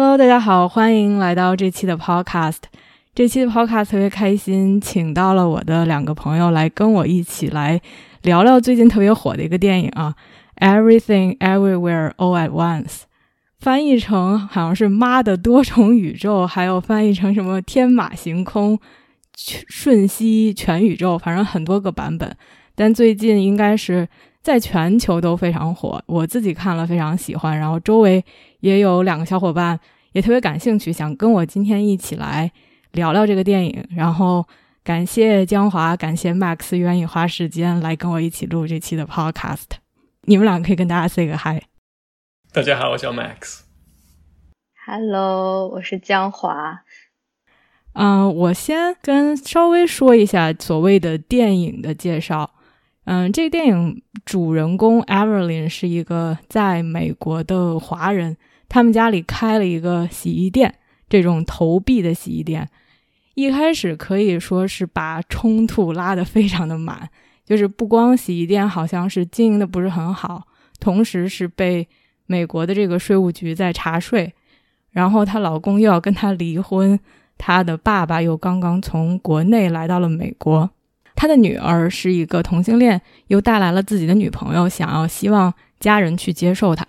Hello，大家好，欢迎来到这期的 Podcast。这期的 Podcast 特别开心，请到了我的两个朋友来跟我一起来聊聊最近特别火的一个电影啊，《Everything Everywhere All at Once》，翻译成好像是“妈的多重宇宙”，还有翻译成什么“天马行空”、“瞬息全宇宙”，反正很多个版本。但最近应该是在全球都非常火，我自己看了非常喜欢，然后周围。也有两个小伙伴也特别感兴趣，想跟我今天一起来聊聊这个电影。然后感谢江华，感谢 Max 愿意花时间来跟我一起录这期的 Podcast。你们俩可以跟大家 say 个 hi。大家好，我叫 Max。Hello，我是江华。嗯，我先跟稍微说一下所谓的电影的介绍。嗯，这个电影主人公 Evelyn 是一个在美国的华人，他们家里开了一个洗衣店，这种投币的洗衣店。一开始可以说是把冲突拉得非常的满，就是不光洗衣店好像是经营的不是很好，同时是被美国的这个税务局在查税，然后她老公又要跟她离婚，她的爸爸又刚刚从国内来到了美国。他的女儿是一个同性恋，又带来了自己的女朋友，想要希望家人去接受他，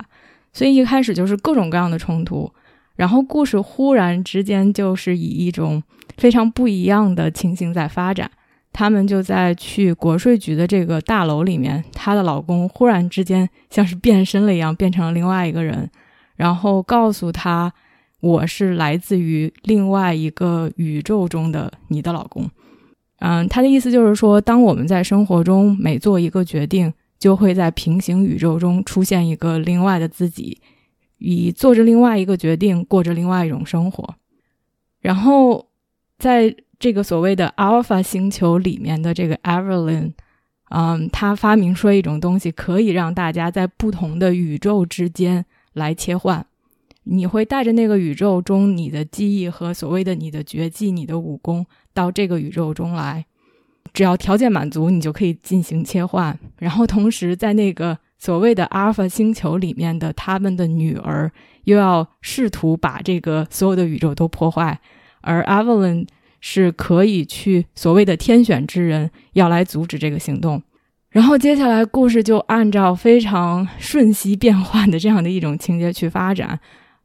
所以一开始就是各种各样的冲突。然后故事忽然之间就是以一种非常不一样的情形在发展。他们就在去国税局的这个大楼里面，她的老公忽然之间像是变身了一样，变成了另外一个人，然后告诉她：“我是来自于另外一个宇宙中的你的老公。”嗯，他的意思就是说，当我们在生活中每做一个决定，就会在平行宇宙中出现一个另外的自己，以做着另外一个决定，过着另外一种生活。然后，在这个所谓的 Alpha 星球里面的这个 Evelyn，嗯，他发明说一种东西，可以让大家在不同的宇宙之间来切换。你会带着那个宇宙中你的记忆和所谓的你的绝技、你的武功到这个宇宙中来，只要条件满足，你就可以进行切换。然后同时在那个所谓的阿尔法星球里面的他们的女儿又要试图把这个所有的宇宙都破坏，而 Evelyn 是可以去所谓的天选之人要来阻止这个行动。然后接下来故事就按照非常瞬息变换的这样的一种情节去发展。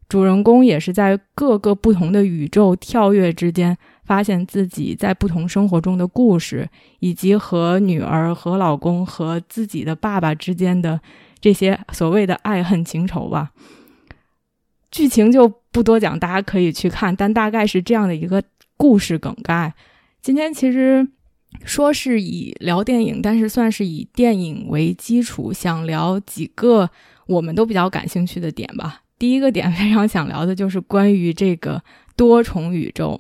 主人公也是在各个不同的宇宙跳跃之间，发现自己在不同生活中的故事，以及和女儿、和老公、和自己的爸爸之间的这些所谓的爱恨情仇吧。剧情就不多讲，大家可以去看，但大概是这样的一个故事梗概。今天其实说是以聊电影，但是算是以电影为基础，想聊几个我们都比较感兴趣的点吧。第一个点非常想聊的就是关于这个多重宇宙。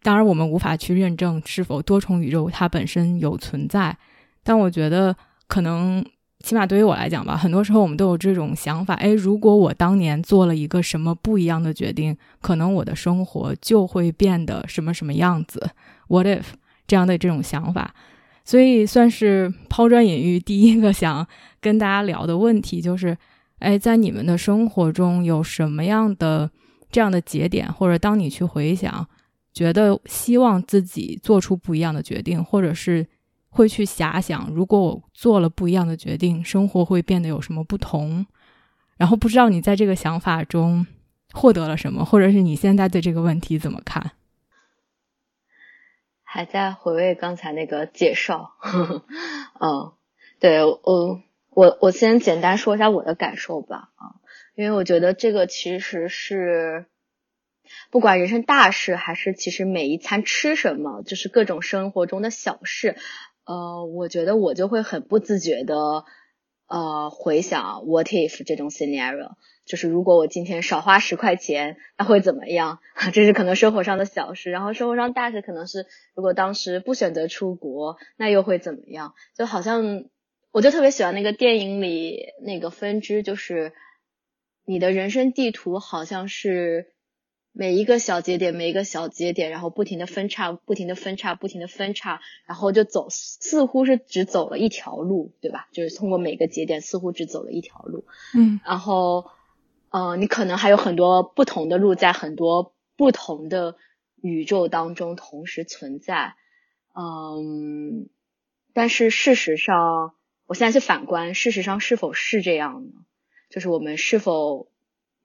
当然，我们无法去认证是否多重宇宙它本身有存在，但我觉得可能，起码对于我来讲吧，很多时候我们都有这种想法：哎，如果我当年做了一个什么不一样的决定，可能我的生活就会变得什么什么样子。What if 这样的这种想法？所以算是抛砖引玉。第一个想跟大家聊的问题就是。哎，在你们的生活中有什么样的这样的节点，或者当你去回想，觉得希望自己做出不一样的决定，或者是会去遐想，如果我做了不一样的决定，生活会变得有什么不同？然后不知道你在这个想法中获得了什么，或者是你现在对这个问题怎么看？还在回味刚才那个介绍，嗯，对我。我我先简单说一下我的感受吧，啊，因为我觉得这个其实是不管人生大事，还是其实每一餐吃什么，就是各种生活中的小事，呃，我觉得我就会很不自觉的，呃回想 what if 这种 scenario，就是如果我今天少花十块钱，那会怎么样？这是可能生活上的小事，然后生活上大事可能是如果当时不选择出国，那又会怎么样？就好像我就特别喜欢那个电影里那个分支，就是你的人生地图好像是。每一个小节点，每一个小节点，然后不停的分叉，不停的分叉，不停的分叉，然后就走，似乎是只走了一条路，对吧？就是通过每个节点，似乎只走了一条路。嗯，然后，呃，你可能还有很多不同的路，在很多不同的宇宙当中同时存在。嗯，但是事实上，我现在去反观，事实上是否是这样呢？就是我们是否？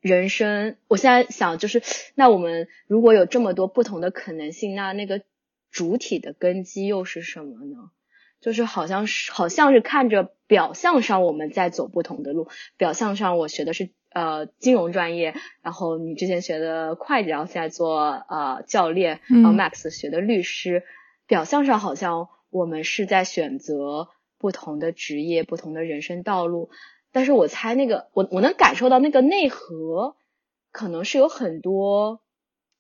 人生，我现在想就是，那我们如果有这么多不同的可能性，那那个主体的根基又是什么呢？就是好像是好像是看着表象上我们在走不同的路，表象上我学的是呃金融专业，然后你之前学的会计，然后现在做呃教练，然后 Max 学的律师，表象上好像我们是在选择不同的职业，不同的人生道路。但是我猜那个，我我能感受到那个内核，可能是有很多，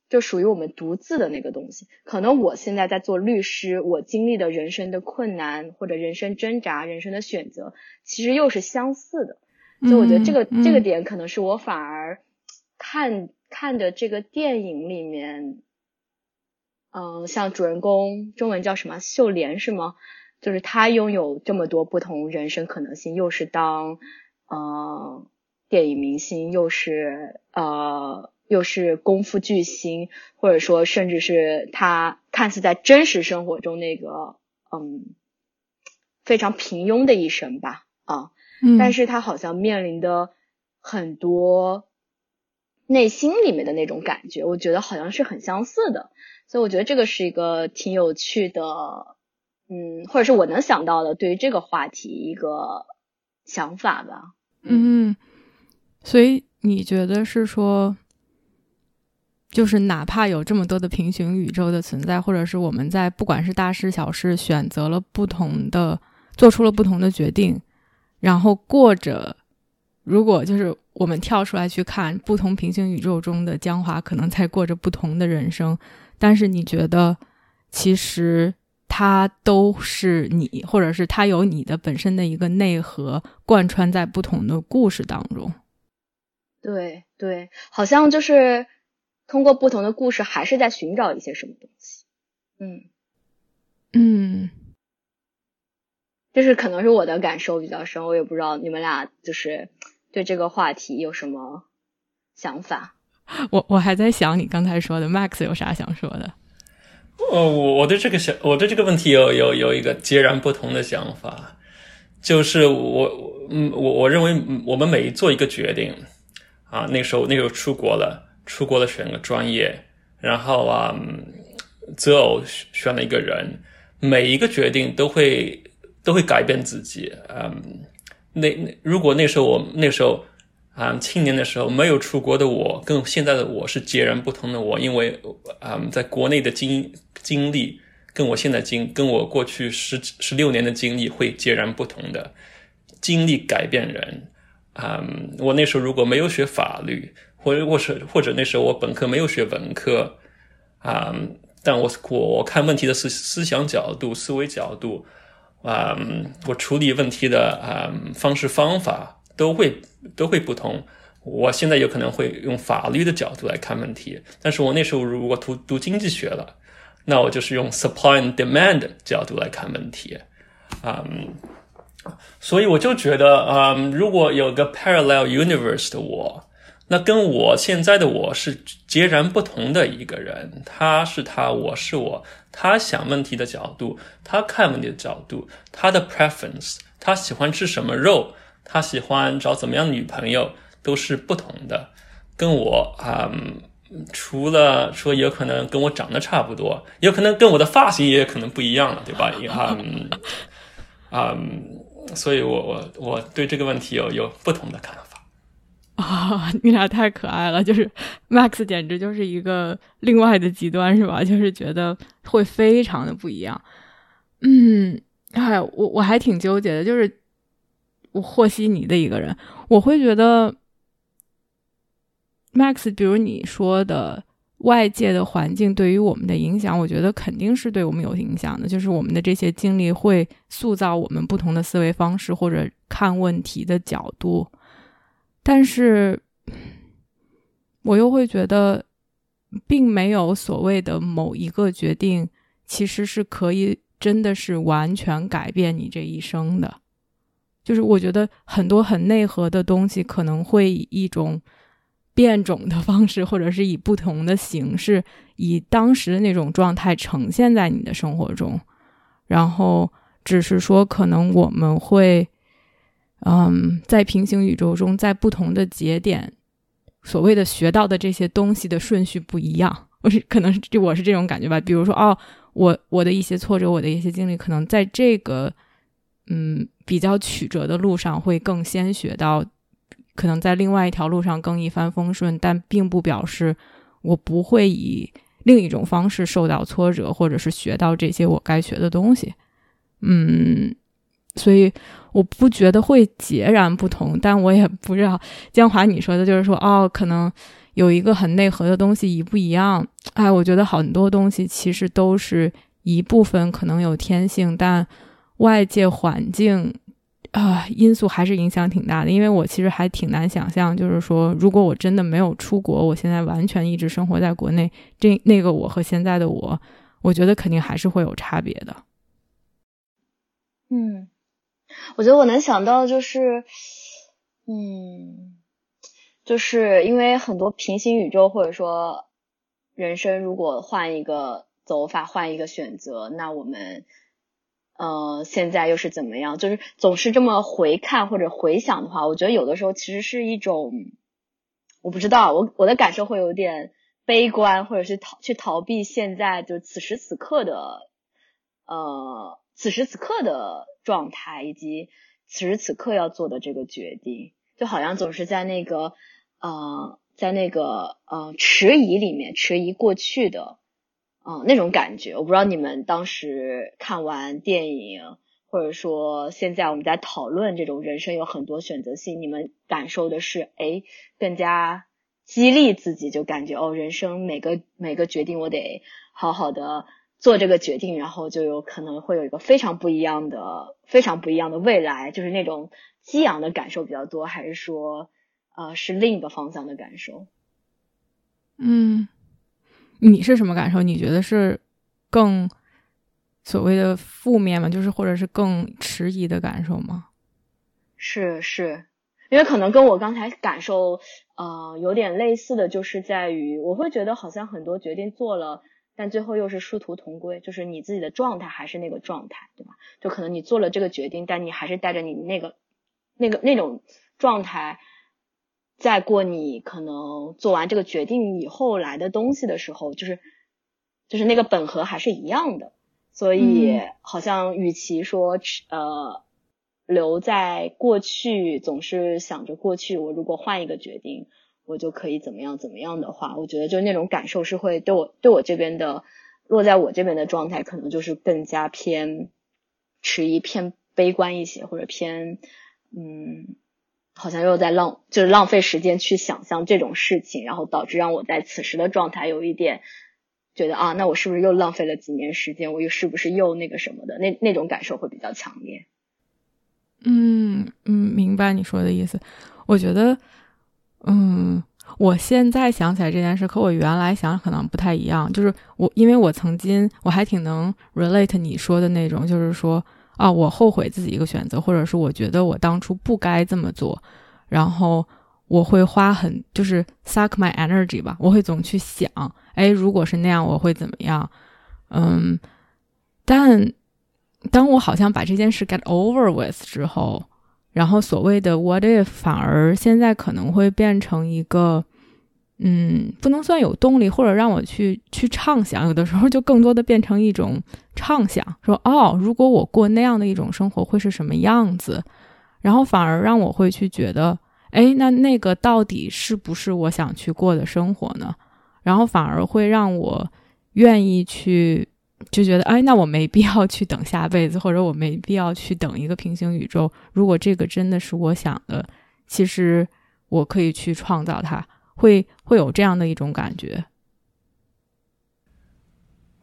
就属于我们独自的那个东西。可能我现在在做律师，我经历的人生的困难或者人生挣扎、人生的选择，其实又是相似的。所以我觉得这个这个点，可能是我反而看看的这个电影里面，嗯，像主人公中文叫什么秀莲是吗？就是他拥有这么多不同人生可能性，又是当。呃，电影明星又是呃又是功夫巨星，或者说甚至是他看似在真实生活中那个嗯非常平庸的一生吧啊，但是他好像面临的很多内心里面的那种感觉，我觉得好像是很相似的，所以我觉得这个是一个挺有趣的，嗯，或者是我能想到的对于这个话题一个想法吧。嗯，所以你觉得是说，就是哪怕有这么多的平行宇宙的存在，或者是我们在不管是大事小事选择了不同的，做出了不同的决定，然后过着，如果就是我们跳出来去看不同平行宇宙中的江华，可能在过着不同的人生，但是你觉得其实。它都是你，或者是它有你的本身的一个内核贯穿在不同的故事当中。对对，好像就是通过不同的故事，还是在寻找一些什么东西。嗯嗯，就是可能是我的感受比较深，我也不知道你们俩就是对这个话题有什么想法。我我还在想你刚才说的，Max 有啥想说的？哦，我我对这个想，我对这个问题有有有一个截然不同的想法，就是我嗯，我我认为我们每做一个决定啊，那时候那时候出国了，出国了选个专业，然后啊择偶选了一个人，每一个决定都会都会改变自己，嗯，那那如果那时候我那时候。啊，青年的时候没有出国的我，跟现在的我是截然不同的我，因为啊，在国内的经经历，跟我现在经，跟我过去十十六年的经历会截然不同的。经历改变人，啊，我那时候如果没有学法律，或者或是或者那时候我本科没有学文科，啊，但我我我看问题的思思想角度、思维角度，啊，我处理问题的啊方式方法。都会都会不同。我现在有可能会用法律的角度来看问题，但是我那时候如果读读经济学了，那我就是用 supply and demand 角度来看问题。嗯，所以我就觉得，嗯，如果有个 parallel universe 的我，那跟我现在的我是截然不同的一个人。他是他，我是我。他想问题的角度，他看问题的角度，他的 preference，他喜欢吃什么肉。他喜欢找怎么样的女朋友都是不同的，跟我啊，除了说有可能跟我长得差不多，有可能跟我的发型也可能不一样了，对吧？嗯啊，所以我我我对这个问题有有不同的看法。啊，你俩太可爱了，就是 Max 简直就是一个另外的极端，是吧？就是觉得会非常的不一样。嗯，哎，我我还挺纠结的，就是。我和稀泥的一个人，我会觉得，Max，比如你说的外界的环境对于我们的影响，我觉得肯定是对我们有影响的，就是我们的这些经历会塑造我们不同的思维方式或者看问题的角度，但是我又会觉得，并没有所谓的某一个决定，其实是可以真的是完全改变你这一生的。就是我觉得很多很内核的东西可能会以一种变种的方式，或者是以不同的形式，以当时的那种状态呈现在你的生活中。然后只是说，可能我们会，嗯，在平行宇宙中，在不同的节点，所谓的学到的这些东西的顺序不一样。我是可能是就我是这种感觉吧。比如说，哦，我我的一些挫折，我的一些经历，可能在这个。嗯，比较曲折的路上会更先学到，可能在另外一条路上更一帆风顺，但并不表示我不会以另一种方式受到挫折，或者是学到这些我该学的东西。嗯，所以我不觉得会截然不同，但我也不知道江华你说的就是说，哦，可能有一个很内核的东西一不一样？哎，我觉得很多东西其实都是一部分可能有天性，但。外界环境啊因素还是影响挺大的，因为我其实还挺难想象，就是说，如果我真的没有出国，我现在完全一直生活在国内，这那个我和现在的我，我觉得肯定还是会有差别的。嗯，我觉得我能想到就是，嗯，就是因为很多平行宇宙或者说人生，如果换一个走法，换一个选择，那我们。呃，现在又是怎么样？就是总是这么回看或者回想的话，我觉得有的时候其实是一种，我不知道，我我的感受会有点悲观，或者是逃去逃避现在就此时此刻的，呃，此时此刻的状态，以及此时此刻要做的这个决定，就好像总是在那个呃，在那个呃迟疑里面，迟疑过去的。嗯，那种感觉，我不知道你们当时看完电影，或者说现在我们在讨论这种人生有很多选择性，你们感受的是，哎，更加激励自己，就感觉哦，人生每个每个决定我得好好的做这个决定，然后就有可能会有一个非常不一样的、非常不一样的未来，就是那种激昂的感受比较多，还是说，呃，是另一个方向的感受？嗯。你是什么感受？你觉得是更所谓的负面吗？就是或者是更迟疑的感受吗？是是，因为可能跟我刚才感受呃有点类似的就是在于，我会觉得好像很多决定做了，但最后又是殊途同归，就是你自己的状态还是那个状态，对吧？就可能你做了这个决定，但你还是带着你那个那个那种状态。再过你可能做完这个决定以后来的东西的时候，就是就是那个本和还是一样的，所以好像与其说呃留在过去，总是想着过去，我如果换一个决定，我就可以怎么样怎么样的话，我觉得就那种感受是会对我对我这边的落在我这边的状态，可能就是更加偏迟疑、偏悲观一些，或者偏嗯。好像又在浪，就是浪费时间去想象这种事情，然后导致让我在此时的状态有一点觉得啊，那我是不是又浪费了几年时间？我又是不是又那个什么的？那那种感受会比较强烈。嗯嗯，明白你说的意思。我觉得，嗯，我现在想起来这件事，和我原来想可能不太一样。就是我，因为我曾经我还挺能 relate 你说的那种，就是说。啊，我后悔自己一个选择，或者是我觉得我当初不该这么做，然后我会花很就是 suck my energy 吧，我会总去想，哎，如果是那样，我会怎么样？嗯，但当我好像把这件事 get over with 之后，然后所谓的 what if 反而现在可能会变成一个。嗯，不能算有动力，或者让我去去畅想，有的时候就更多的变成一种畅想，说哦，如果我过那样的一种生活会是什么样子，然后反而让我会去觉得，哎，那那个到底是不是我想去过的生活呢？然后反而会让我愿意去就觉得，哎，那我没必要去等下辈子，或者我没必要去等一个平行宇宙。如果这个真的是我想的，其实我可以去创造它，会会有这样的一种感觉。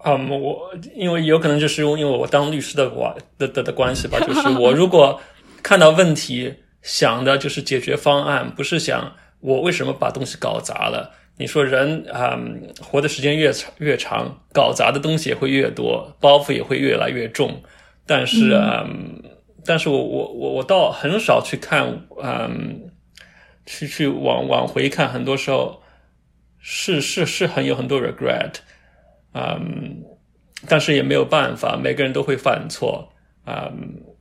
嗯，我因为有可能就是因为我当律师的关的的的关系吧，就是我 如果看到问题，想的就是解决方案，不是想我为什么把东西搞砸了。你说人啊，活的时间越长越长，搞砸的东西也会越多，包袱也会越来越重。但是，嗯，但是我我我我倒很少去看，嗯，去去往往回看，很多时候是是是很有很多 regret。嗯，但是也没有办法，每个人都会犯错啊，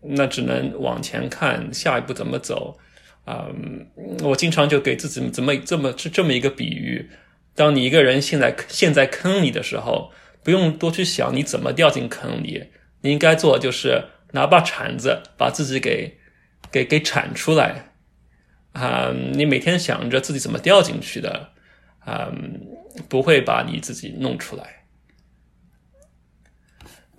那只能往前看，下一步怎么走啊？我经常就给自己怎么这么这这么一个比喻：，当你一个人现在陷在坑里的时候，不用多去想你怎么掉进坑里，你应该做就是拿把铲子把自己给给给铲出来啊！你每天想着自己怎么掉进去的啊，不会把你自己弄出来。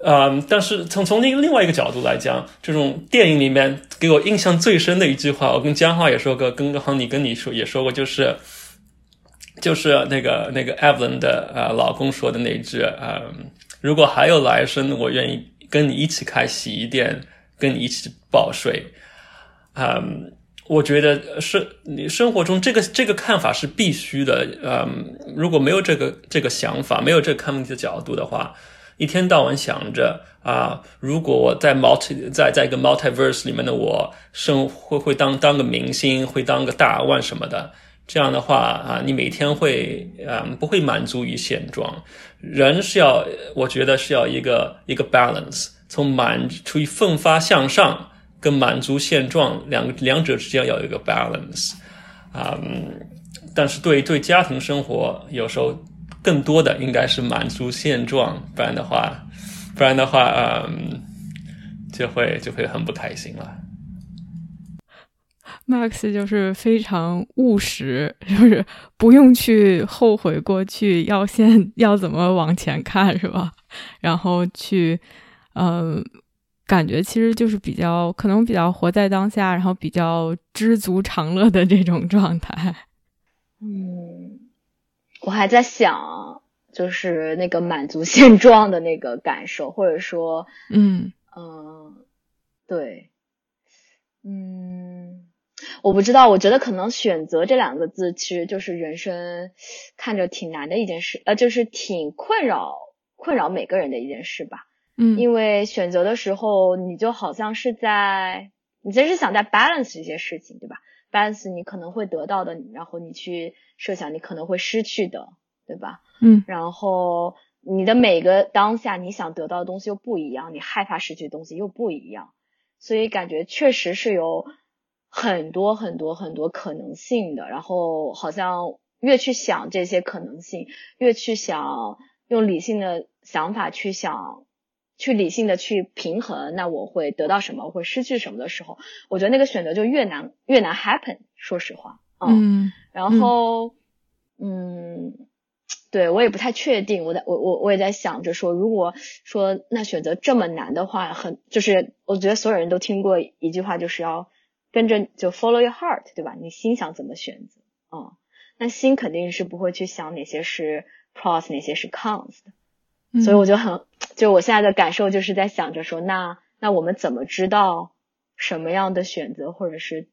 嗯，但是从从另另外一个角度来讲，这种电影里面给我印象最深的一句话，我跟江浩也说过，跟刚你跟你说也说过，就是就是那个那个 Evelyn 的呃老公说的那句，嗯，如果还有来生，我愿意跟你一起开洗衣店，跟你一起报税。嗯，我觉得是你生活中这个这个看法是必须的。嗯，如果没有这个这个想法，没有这个看问题的角度的话。一天到晚想着啊，如果我在 multi 在在一个 multiverse 里面的我生会会当当个明星，会当个大腕什么的，这样的话啊，你每天会嗯不会满足于现状。人是要，我觉得是要一个一个 balance，从满出于奋发向上跟满足现状两两者之间要有一个 balance 啊。但是对对家庭生活有时候。更多的应该是满足现状，不然的话，不然的话，嗯，就会就会很不开心了。Max 就是非常务实，就是不用去后悔过去，要先要怎么往前看，是吧？然后去，嗯，感觉其实就是比较可能比较活在当下，然后比较知足常乐的这种状态。嗯。我还在想，就是那个满足现状的那个感受，或者说，嗯嗯，对，嗯，我不知道，我觉得可能选择这两个字，其实就是人生看着挺难的一件事，呃，就是挺困扰困扰每个人的一件事吧。嗯，因为选择的时候，你就好像是在，你其实是想在 balance 一些事情，对吧？balance 你可能会得到的，然后你去设想你可能会失去的，对吧？嗯，然后你的每个当下你想得到的东西又不一样，你害怕失去的东西又不一样，所以感觉确实是有很多很多很多可能性的。然后好像越去想这些可能性，越去想用理性的想法去想。去理性的去平衡，那我会得到什么，我会失去什么的时候，我觉得那个选择就越难越难 happen。说实话，嗯，然后，嗯，对我也不太确定。我在我我我也在想着说，如果说那选择这么难的话，很就是我觉得所有人都听过一句话，就是要跟着就 follow your heart，对吧？你心想怎么选择，嗯，那心肯定是不会去想哪些是 pros，哪些是 cons 的。所以我就很，就我现在的感受就是在想着说，那那我们怎么知道什么样的选择，或者是，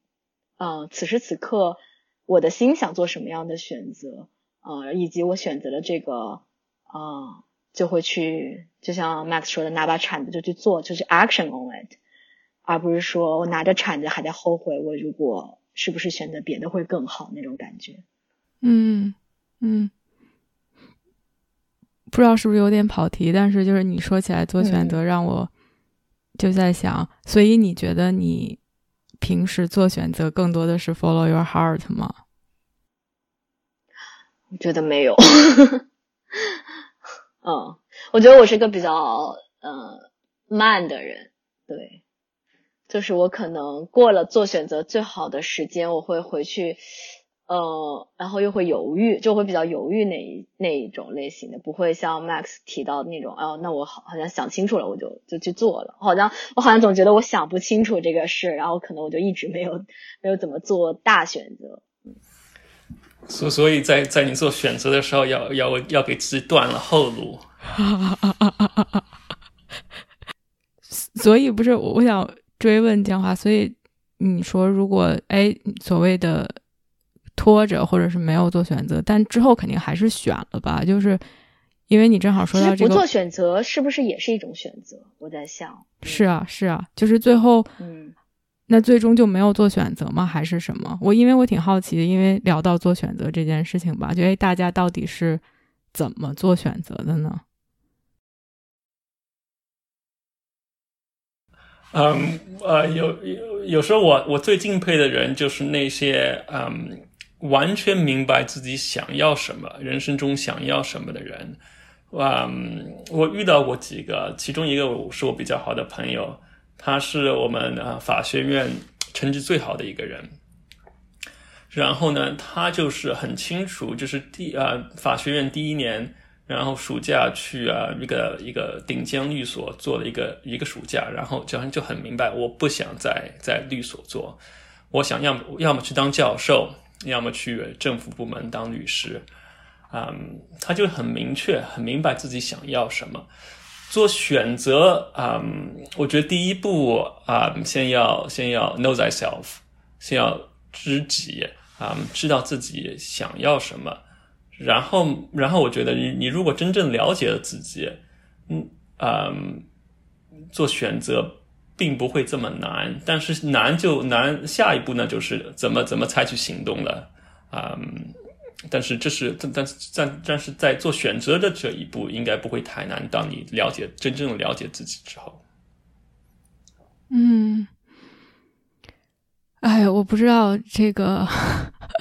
呃，此时此刻我的心想做什么样的选择，呃，以及我选择了这个，啊，就会去，就像 Max 说的，拿把铲子就去做，就是 action on it，而不是说我拿着铲子还在后悔，我如果是不是选择别的会更好那种感觉。嗯嗯。不知道是不是有点跑题，但是就是你说起来做选择，让我就在想，所以你觉得你平时做选择更多的是 follow your heart 吗？我觉得没有。嗯，我觉得我是个比较呃慢的人，对，就是我可能过了做选择最好的时间，我会回去呃，然后又会犹豫，就会比较犹豫那一那一种类型的，不会像 Max 提到那种，哦，那我好好像想清楚了，我就就去做了，好像我好像总觉得我想不清楚这个事，然后可能我就一直没有没有怎么做大选择。所所以，在在你做选择的时候，要要要给自己断了后路。所以不是，我想追问江华，所以你说如果哎所谓的。拖着，或者是没有做选择，但之后肯定还是选了吧？就是因为你正好说到这个，不做选择是不是也是一种选择？我在想，是啊，是啊，就是最后，嗯，那最终就没有做选择吗？还是什么？我因为我挺好奇的，因为聊到做选择这件事情吧，觉得大家到底是怎么做选择的呢？嗯，呃，有有有时候我我最敬佩的人就是那些嗯。完全明白自己想要什么，人生中想要什么的人，嗯，我遇到过几个，其中一个是我比较好的朋友，他是我们啊法学院成绩最好的一个人。然后呢，他就是很清楚，就是第啊法学院第一年，然后暑假去啊一个一个顶尖律所做了一个一个暑假，然后就就很明白，我不想在在律所做，我想要要么去当教授。要么去政府部门当律师，嗯，他就很明确、很明白自己想要什么，做选择。嗯，我觉得第一步啊，先要先要 know thyself，先要知己啊，知道自己想要什么。然后，然后我觉得你你如果真正了解了自己，嗯嗯，做选择。并不会这么难，但是难就难。下一步呢，就是怎么怎么采取行动了，嗯，但是这是但但但但是在做选择的这一步，应该不会太难。当你了解真正了解自己之后，嗯，哎，我不知道这个，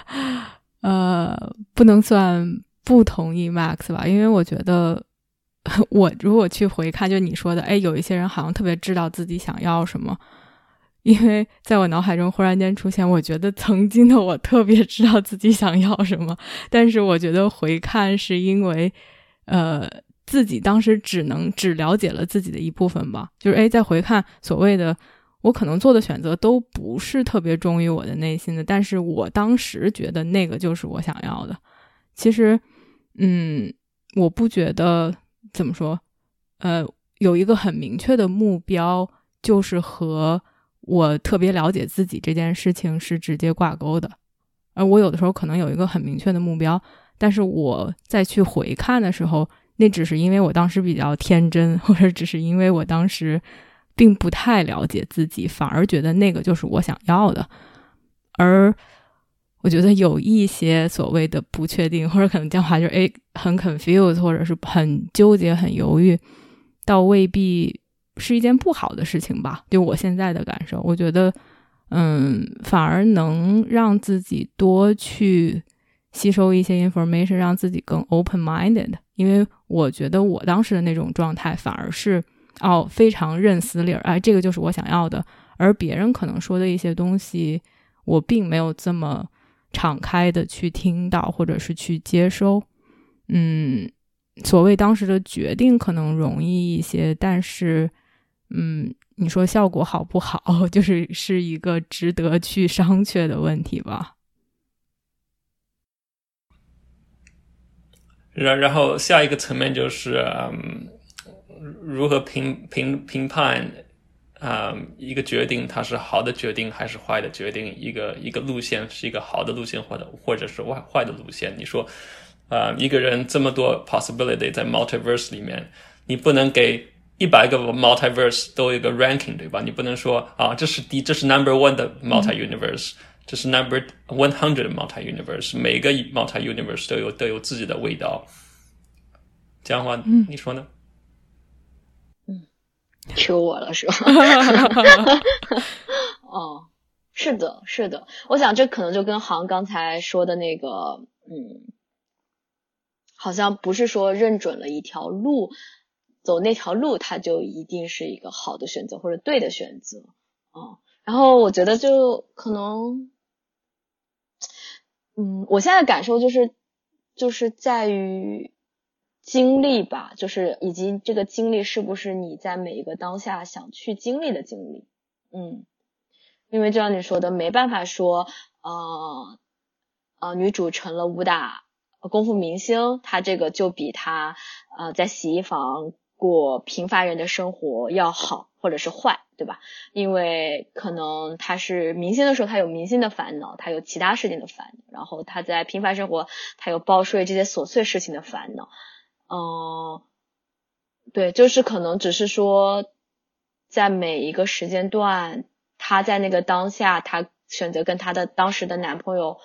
呃，不能算不同意 Max 吧，因为我觉得。我如果去回看，就你说的，哎，有一些人好像特别知道自己想要什么，因为在我脑海中忽然间出现，我觉得曾经的我特别知道自己想要什么，但是我觉得回看是因为，呃，自己当时只能只了解了自己的一部分吧，就是哎，在回看所谓的我可能做的选择都不是特别忠于我的内心的，但是我当时觉得那个就是我想要的。其实，嗯，我不觉得。怎么说？呃，有一个很明确的目标，就是和我特别了解自己这件事情是直接挂钩的。而我有的时候可能有一个很明确的目标，但是我再去回看的时候，那只是因为我当时比较天真，或者只是因为我当时并不太了解自己，反而觉得那个就是我想要的。而我觉得有一些所谓的不确定，或者可能江华就是诶很 confused，或者是很纠结、很犹豫，倒未必是一件不好的事情吧。就我现在的感受，我觉得，嗯，反而能让自己多去吸收一些 information，让自己更 open minded。因为我觉得我当时的那种状态，反而是哦非常认死理儿，哎，这个就是我想要的。而别人可能说的一些东西，我并没有这么。敞开的去听到，或者是去接收，嗯，所谓当时的决定可能容易一些，但是，嗯，你说效果好不好，就是是一个值得去商榷的问题吧。然然后下一个层面就是，嗯，如何评评评判。啊，一个决定它是好的决定还是坏的决定？一个一个路线是一个好的路线，或者或者是坏坏的路线？你说，啊，一个人这么多 possibility 在 multiverse 里面，你不能给一百个 multiverse 都有一个 ranking 对吧？你不能说啊，这是第这是 number one 的 multi universe，这是 number one hundred multi universe，每个 multi universe 都有都有自己的味道。这样的话，你说呢？求我了是吧？哦，是的，是的。我想这可能就跟航刚才说的那个，嗯，好像不是说认准了一条路，走那条路，它就一定是一个好的选择或者对的选择。哦，然后我觉得就可能，嗯，我现在感受就是，就是在于经历吧，就是以及这个经历是不是你在每一个当下想去经历的经历。嗯，因为就像你说的，没办法说，呃，呃，女主成了武打功夫明星，她这个就比她呃在洗衣房过平凡人的生活要好，或者是坏。对吧？因为可能他是明星的时候，他有明星的烦恼，他有其他事情的烦恼；然后他在平凡生活，他有报税这些琐碎事情的烦恼。嗯，对，就是可能只是说，在每一个时间段，她在那个当下，她选择跟她的当时的男朋友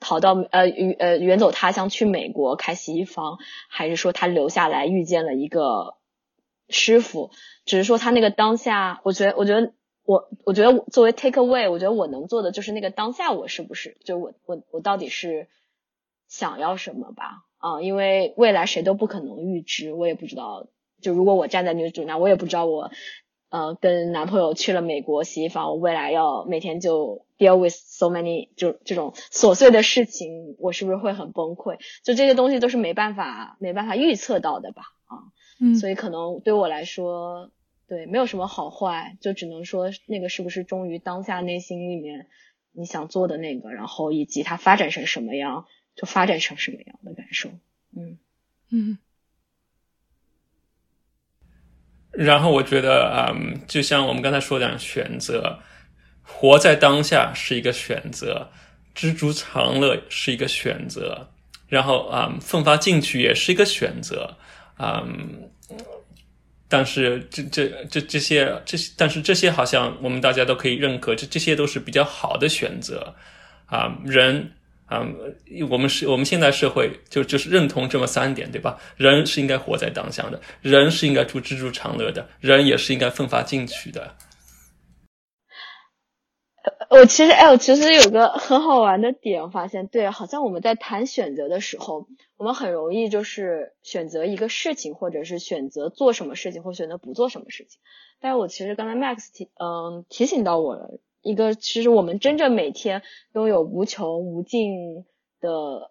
逃到呃呃远走他乡去美国开洗衣房，还是说他留下来遇见了一个。师傅，只是说他那个当下，我觉得，我觉得，我，我觉得作为 take away，我觉得我能做的就是那个当下，我是不是，就我，我，我到底是想要什么吧？啊，因为未来谁都不可能预知，我也不知道。就如果我站在女主那，我也不知道我，呃，跟男朋友去了美国洗衣房，我未来要每天就 deal with so many 就这种琐碎的事情，我是不是会很崩溃？就这些东西都是没办法，没办法预测到的吧？啊。嗯，所以可能对我来说，对，没有什么好坏，就只能说那个是不是忠于当下内心里面你想做的那个，然后以及它发展成什么样，就发展成什么样的感受。嗯嗯。然后我觉得，嗯，就像我们刚才说的，选择活在当下是一个选择，知足常乐是一个选择，然后啊，奋发进取也是一个选择。嗯，但是这这这这些这些，但是这些好像我们大家都可以认可，这这些都是比较好的选择啊。人嗯，我们是我们现在社会就就是认同这么三点，对吧？人是应该活在当下的，人是应该住知足常乐的，人也是应该奋发进取的。我其实，哎，我其实有个很好玩的点，发现，对，好像我们在谈选择的时候，我们很容易就是选择一个事情，或者是选择做什么事情，或选择不做什么事情。但是我其实刚才 Max 提，嗯，提醒到我了一个，其实我们真正每天拥有无穷无尽的，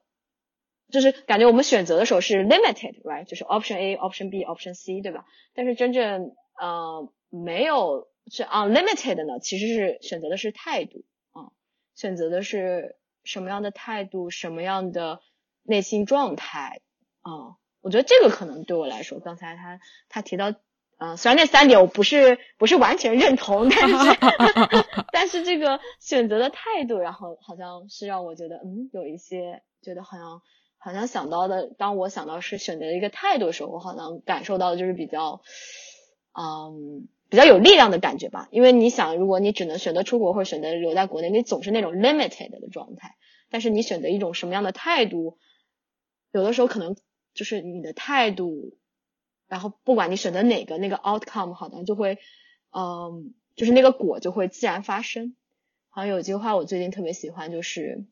就是感觉我们选择的时候是 limited，right？就是 option A，option B，option C，对吧？但是真正，呃，没有。是 unlimited 的呢，其实是选择的是态度啊，选择的是什么样的态度，什么样的内心状态啊？我觉得这个可能对我来说，刚才他他提到，呃，虽然那三点我不是不是完全认同，但是 但是这个选择的态度，然后好像是让我觉得，嗯，有一些觉得好像好像想到的，当我想到是选择一个态度的时候，我好像感受到的就是比较，嗯。比较有力量的感觉吧，因为你想，如果你只能选择出国或者选择留在国内，你总是那种 limited 的状态。但是你选择一种什么样的态度，有的时候可能就是你的态度，然后不管你选择哪个，那个 outcome 好像就会，嗯，就是那个果就会自然发生。好像有句话我最近特别喜欢，就是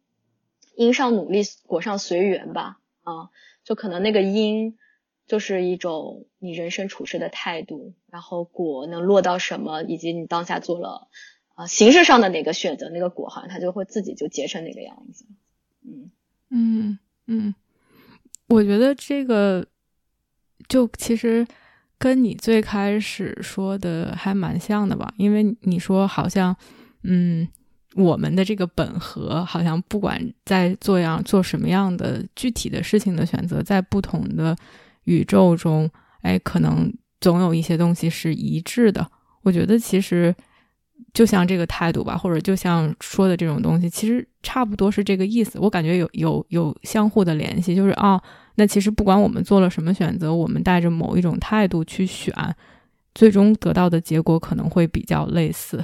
因上努力，果上随缘吧。啊，就可能那个因。就是一种你人生处事的态度，然后果能落到什么，以及你当下做了啊形式上的哪个选择，那个果好像它就会自己就结成那个样子。嗯嗯嗯，我觉得这个就其实跟你最开始说的还蛮像的吧，因为你说好像嗯我们的这个本和好像不管在做样做什么样的具体的事情的选择，在不同的。宇宙中，哎，可能总有一些东西是一致的。我觉得其实就像这个态度吧，或者就像说的这种东西，其实差不多是这个意思。我感觉有有有相互的联系，就是啊，那其实不管我们做了什么选择，我们带着某一种态度去选，最终得到的结果可能会比较类似，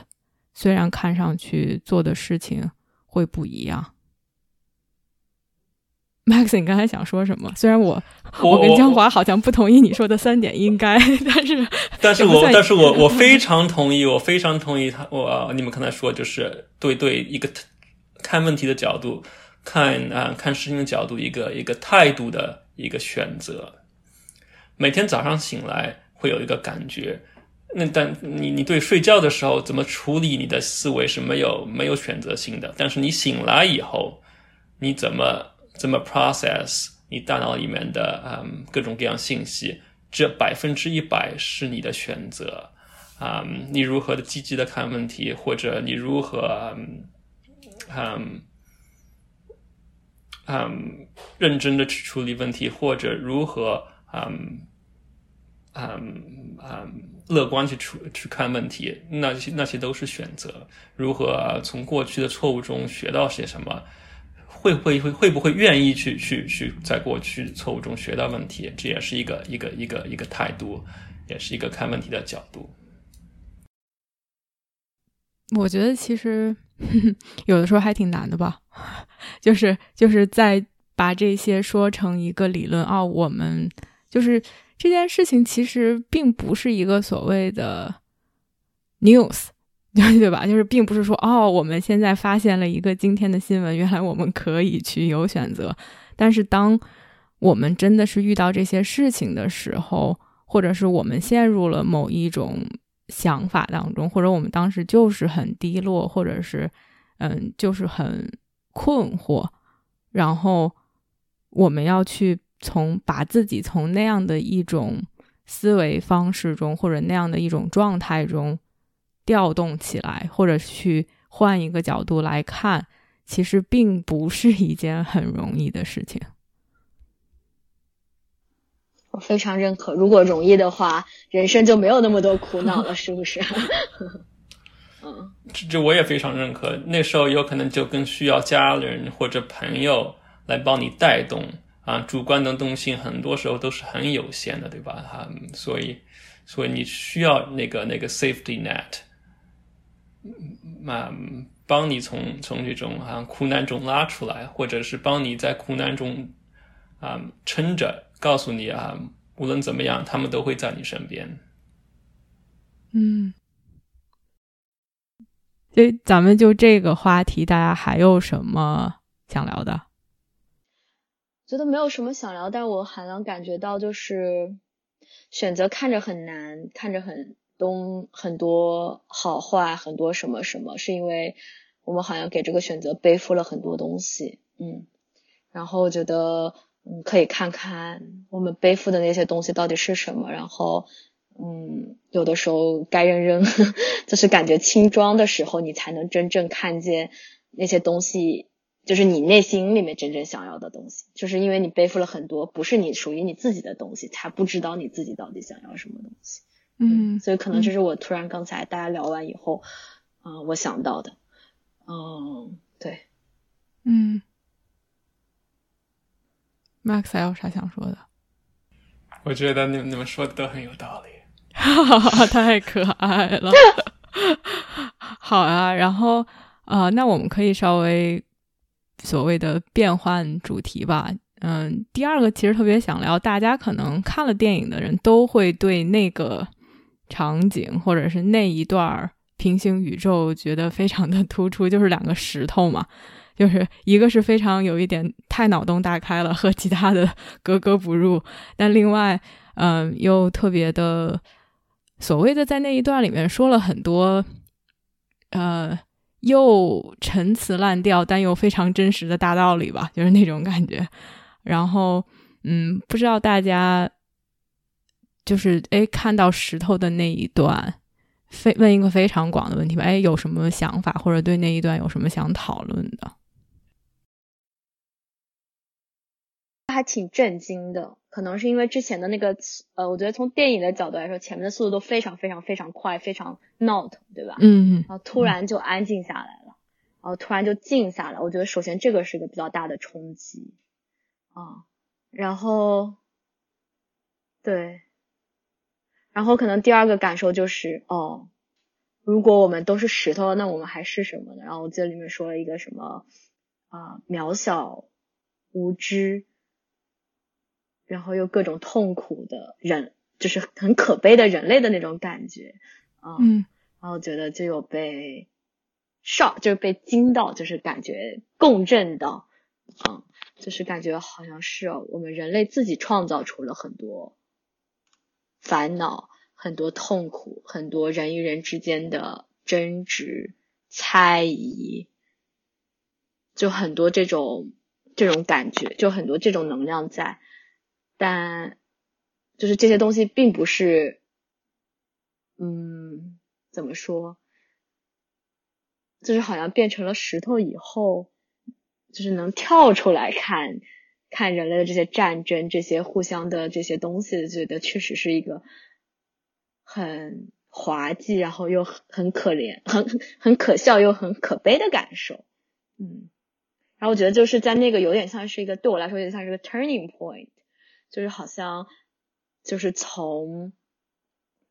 虽然看上去做的事情会不一样。Max，你刚才想说什么？虽然我我跟江华好像不同意你说的三点应该，但是 但是我但是我我非常同意，我非常同意他我你们刚才说就是对对一个看问题的角度，看啊看事情的角度，一个一个态度的一个选择。每天早上醒来会有一个感觉，那但你你对睡觉的时候怎么处理你的思维是没有没有选择性的，但是你醒来以后。你怎么怎么 process 你大脑里面的嗯各种各样信息，这百分之一百是你的选择啊、你如何的积极的看问题，或者你如何嗯嗯嗯认真的去处理问题，或者如何嗯嗯嗯乐观去处去看问题，那些那些都是选择。如何从过去的错误中学到些什么？会会会会不会愿意去去去在过去错误中学到问题？这也是一个一个一个一个态度，也是一个看问题的角度。我觉得其实有的时候还挺难的吧，就是就是在把这些说成一个理论哦，我们就是这件事情其实并不是一个所谓的 news，对吧？就是并不是说哦，我们现在发现了一个今天的新闻，原来我们可以去有选择。但是当我们真的是遇到这些事情的时候，或者是我们陷入了某一种想法当中，或者我们当时就是很低落，或者是嗯，就是很困惑，然后我们要去从把自己从那样的一种思维方式中，或者那样的一种状态中调动起来，或者去换一个角度来看，其实并不是一件很容易的事情。我非常认可，如果容易的话，人生就没有那么多苦恼了，是不是？嗯，这这我也非常认可。那时候有可能就更需要家人或者朋友来帮你带动啊，主观能动性很多时候都是很有限的，对吧？啊，所以所以你需要那个那个 safety net，啊，帮你从从这种啊苦难中拉出来，或者是帮你在苦难中啊撑着。告诉你啊，无论怎么样，他们都会在你身边。嗯，所以咱们就这个话题，大家还有什么想聊的？觉得没有什么想聊，但我还能感觉到，就是选择看着很难，看着很东很多好坏，很多什么什么，是因为我们好像给这个选择背负了很多东西。嗯，然后我觉得。嗯，可以看看我们背负的那些东西到底是什么，然后，嗯，有的时候该扔扔，就是感觉轻装的时候，你才能真正看见那些东西，就是你内心里面真正想要的东西。就是因为你背负了很多不是你属于你自己的东西，才不知道你自己到底想要什么东西。嗯，所以可能这是我突然刚才大家聊完以后，啊，我想到的。嗯，对，嗯。Max 还有啥想说的？我觉得你你们说的都很有道理，太可爱了。好啊，然后啊，那我们可以稍微所谓的变换主题吧。嗯，第二个其实特别想聊，大家可能看了电影的人都会对那个场景或者是那一段平行宇宙觉得非常的突出，就是两个石头嘛。就是一个是非常有一点太脑洞大开了，和其他的 格格不入，但另外，嗯，又特别的所谓的在那一段里面说了很多，呃，又陈词滥调但又非常真实的大道理吧，就是那种感觉。然后，嗯，不知道大家就是哎看到石头的那一段，非问一个非常广的问题吧，哎，有什么想法或者对那一段有什么想讨论的？还挺震惊的，可能是因为之前的那个，呃，我觉得从电影的角度来说，前面的速度都非常非常非常快，非常闹腾，对吧？嗯。然后突然就安静下来了，然后突然就静下来。我觉得首先这个是一个比较大的冲击啊，然后对，然后可能第二个感受就是，哦，如果我们都是石头，那我们还是什么呢？然后我记得里面说了一个什么啊，渺小无知。然后又各种痛苦的人，就是很可悲的人类的那种感觉啊，嗯，然后觉得就有被 shock，就是被惊到，就是感觉共振到，嗯，就是感觉好像是我们人类自己创造出了很多烦恼、很多痛苦、很多人与人之间的争执、猜疑，就很多这种这种感觉，就很多这种能量在，但就是这些东西并不是，嗯，怎么说，就是好像变成了石头以后，就是能跳出来看，看人类的这些战争，这些互相的这些东西，觉得确实是一个很滑稽，然后又很可怜，很很可笑又很可悲的感受，嗯。然后我觉得就是在那个有点像是一个对我来说有点像是个 turning point，就是好像就是从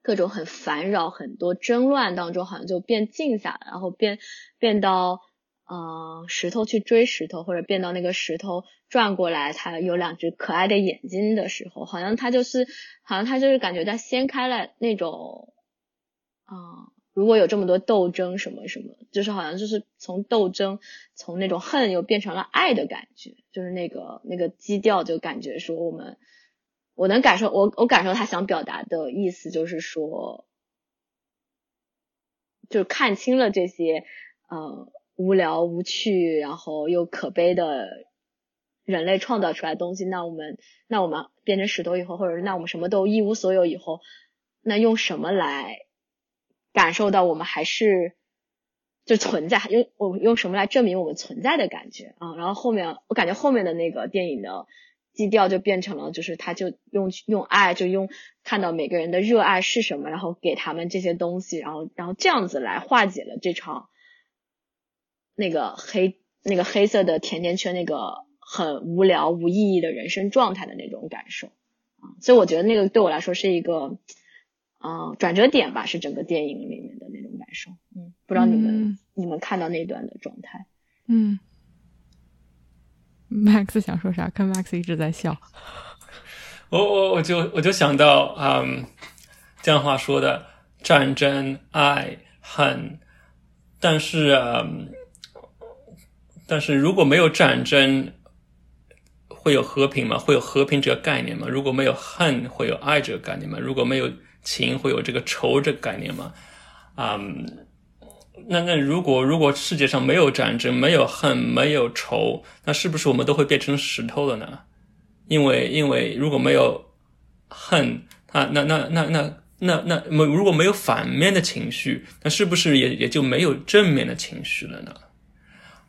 各种很烦扰、很多争乱当中，好像就变静下来，然后变变到嗯石头去追石头，或者变到那个石头转过来，它有两只可爱的眼睛的时候，好像它就是好像它就是感觉它掀开了那种啊。如果有这么多斗争，什么什么，就是好像就是从斗争，从那种恨又变成了爱的感觉，就是那个那个基调，就感觉说我们，我能感受，我我感受他想表达的意思，就是说，就看清了这些呃无聊无趣，然后又可悲的人类创造出来东西，那我们那我们变成石头以后，或者那我们什么都一无所有以后，那用什么来？感受到我们还是就存在，用我用什么来证明我们存在的感觉啊？然后后面我感觉后面的那个电影的基调就变成了，就是他就用用爱，就用看到每个人的热爱是什么，然后给他们这些东西，然后然后这样子来化解了这场那个黑那个黑色的甜甜圈那个很无聊无意义的人生状态的那种感受啊。所以我觉得那个对我来说是一个。啊，转折点吧，是整个电影里面的那种感受。嗯，不知道你们你们看到那段的状态。嗯，Max 想说啥？看 Max 一直在笑。我我我就我就想到，嗯，这样话说的，战争、爱、恨，但是，嗯，但是如果没有战争，会有和平吗？会有和平这个概念吗？如果没有恨，会有爱这个概念吗？如果没有情会有这个仇这个概念吗？啊，那那如果如果世界上没有战争，没有恨，没有仇，那是不是我们都会变成石头了呢？因为因为如果没有恨，那那那那那那那没如果没有反面的情绪，那是不是也也就没有正面的情绪了呢？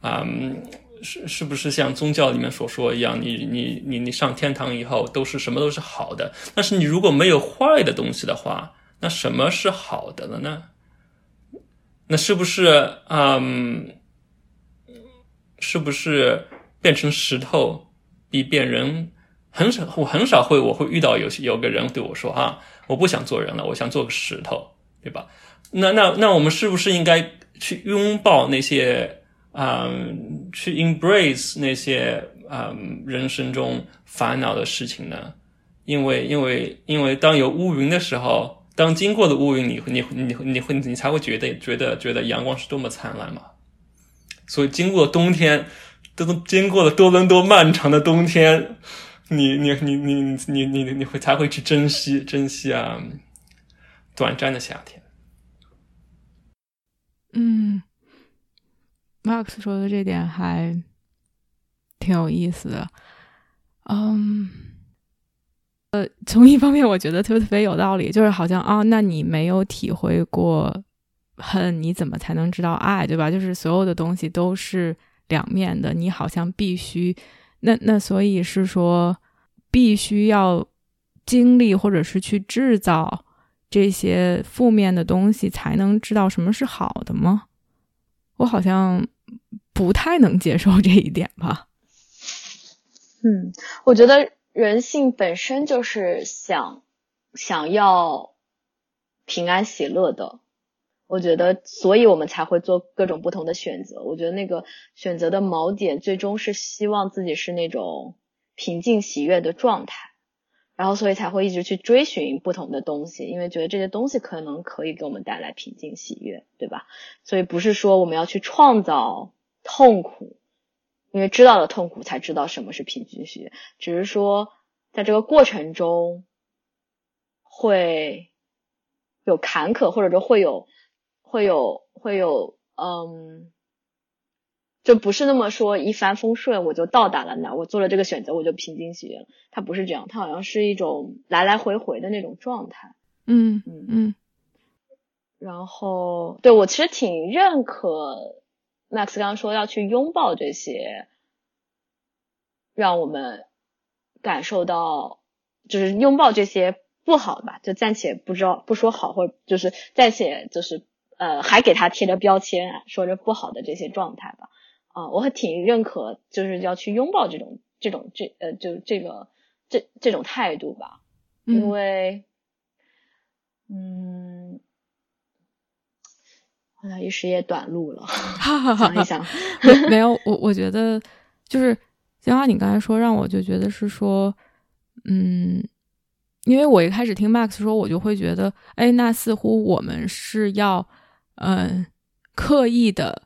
啊。是是不是像宗教里面所说一样，你你你你上天堂以后都是什么都是好的？但是你如果没有坏的东西的话，那什么是好的了呢？那是不是嗯，是不是变成石头比变人很少？我很少会我会遇到有有个人对我说啊，我不想做人了，我想做个石头，对吧？那那那我们是不是应该去拥抱那些？嗯，去 embrace 那些嗯人生中烦恼的事情呢？因为因为因为当有乌云的时候，当经过了乌云，你你你你会你才会觉得觉得觉得阳光是多么灿烂嘛。所以经过冬天，都经过了多伦多漫长的冬天，你你你你你你你会才会去珍惜珍惜啊短暂的夏天。嗯。Max 说的这点还挺有意思的，嗯，呃，从一方面我觉得特别有道理，就是好像啊，那你没有体会过恨，你怎么才能知道爱，对吧？就是所有的东西都是两面的，你好像必须，那那所以是说，必须要经历或者是去制造这些负面的东西，才能知道什么是好的吗？我好像。不太能接受这一点吧？嗯，我觉得人性本身就是想想要平安喜乐的。我觉得，所以我们才会做各种不同的选择。我觉得那个选择的锚点，最终是希望自己是那种平静喜悦的状态，然后所以才会一直去追寻不同的东西，因为觉得这些东西可能可以给我们带来平静喜悦，对吧？所以不是说我们要去创造。痛苦，因为知道了痛苦，才知道什么是平均学。只是说，在这个过程中，会有坎坷，或者说会有会有会有嗯，就不是那么说一帆风顺我就到达了那，我做了这个选择我就平静喜悦了，它不是这样，它好像是一种来来回回的那种状态。嗯嗯嗯。然后，对我其实挺认可 Max 刚刚说要去拥抱这些，让我们感受到，就是拥抱这些不好吧，就暂且不知道不说好，或者就是暂且就是呃，还给他贴着标签，说着不好的这些状态吧。啊，我还挺认可，就是要去拥抱这种这种这呃，就这个这这种态度吧，因为，嗯。一时也短路了，想一想，没有我，我觉得就是金花，你刚才说让我就觉得是说，嗯，因为我一开始听 Max 说，我就会觉得，哎，那似乎我们是要，嗯，刻意的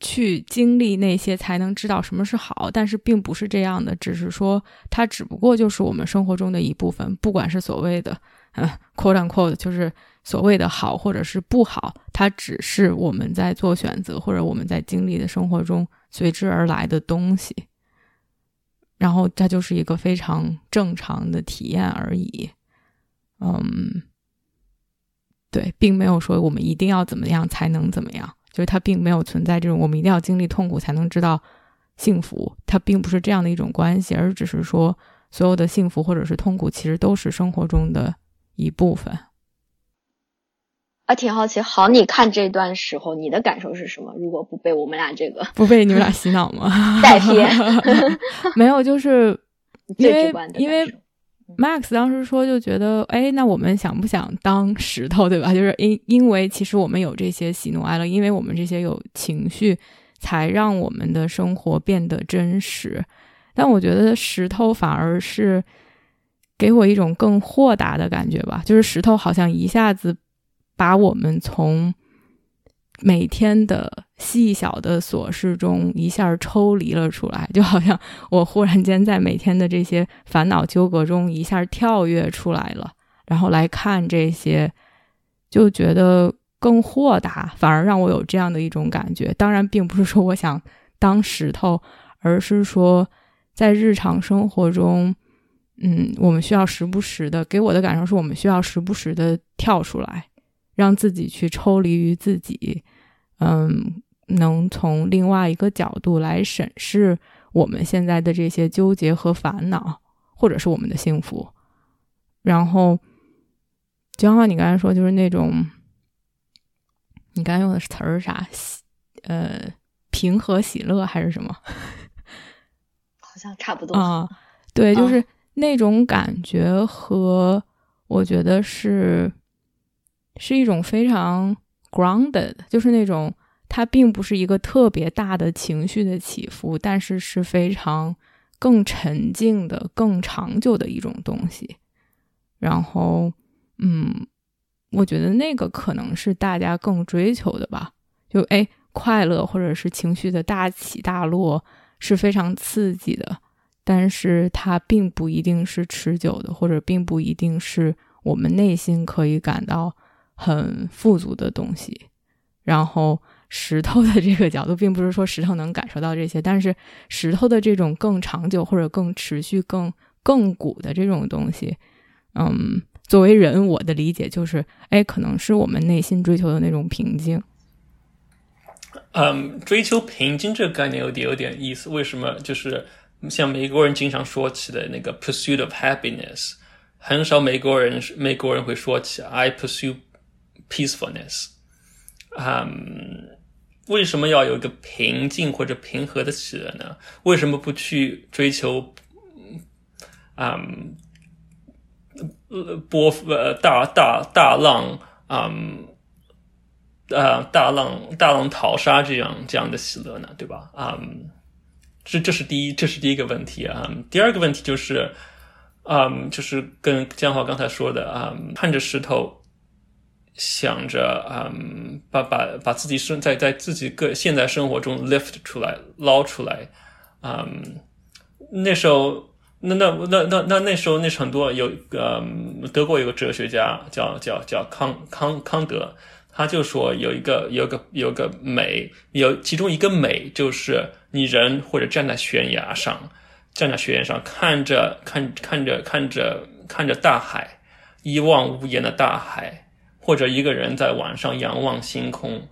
去经历那些才能知道什么是好，但是并不是这样的，只是说它只不过就是我们生活中的一部分，不管是所谓的，嗯，quote unquote，就是。所谓的好或者是不好，它只是我们在做选择或者我们在经历的生活中随之而来的东西，然后它就是一个非常正常的体验而已。嗯，对，并没有说我们一定要怎么样才能怎么样，就是它并没有存在这种我们一定要经历痛苦才能知道幸福，它并不是这样的一种关系，而只是说所有的幸福或者是痛苦其实都是生活中的一部分。啊，挺好奇。好，你看这段时候，你的感受是什么？如果不被我们俩这个不被你们俩洗脑吗？带偏，没有，就是因为因为 Max 当时说就觉得，哎，那我们想不想当石头，对吧？就是因因为其实我们有这些喜怒哀乐，因为我们这些有情绪，才让我们的生活变得真实。但我觉得石头反而是给我一种更豁达的感觉吧，就是石头好像一下子。把我们从每天的细小的琐事中一下抽离了出来，就好像我忽然间在每天的这些烦恼纠葛中一下跳跃出来了，然后来看这些，就觉得更豁达，反而让我有这样的一种感觉。当然，并不是说我想当石头，而是说在日常生活中，嗯，我们需要时不时的，给我的感受是我们需要时不时的跳出来。让自己去抽离于自己，嗯，能从另外一个角度来审视我们现在的这些纠结和烦恼，或者是我们的幸福。然后，就像你刚才说，就是那种，你刚才用的词儿啥？呃，平和喜乐还是什么？好像差不多啊。对，就是那种感觉和我觉得是。是一种非常 grounded，就是那种它并不是一个特别大的情绪的起伏，但是是非常更沉静的、更长久的一种东西。然后，嗯，我觉得那个可能是大家更追求的吧。就哎，快乐或者是情绪的大起大落是非常刺激的，但是它并不一定是持久的，或者并不一定是我们内心可以感到。很富足的东西，然后石头的这个角度，并不是说石头能感受到这些，但是石头的这种更长久或者更持续、更更古的这种东西，嗯，作为人，我的理解就是，哎，可能是我们内心追求的那种平静。嗯，追求平静这个概念有点有点意思。为什么？就是像美国人经常说起的那个 pursuit of happiness，很少美国人美国人会说起 I pursue。peacefulness，嗯，为什么要有一个平静或者平和的喜乐呢？为什么不去追求，嗯，波呃大大大浪，嗯，呃大浪大浪淘沙这样这样的喜乐呢？对吧？嗯，这这是第一，这是第一个问题啊。第二个问题就是，嗯，就是跟江华刚才说的啊，看着石头。想着，嗯，把把把自己生在在自己个现在生活中 lift 出来捞出来，嗯，那时候那那那那那那时候那很多有，嗯，德国有个哲学家叫叫叫康康康德，他就说有一个有个有个美，有其中一个美就是你人或者站在悬崖上，站在悬崖上看着看看着看着看着大海，一望无垠的大海，或者一个人在晚上仰望星空，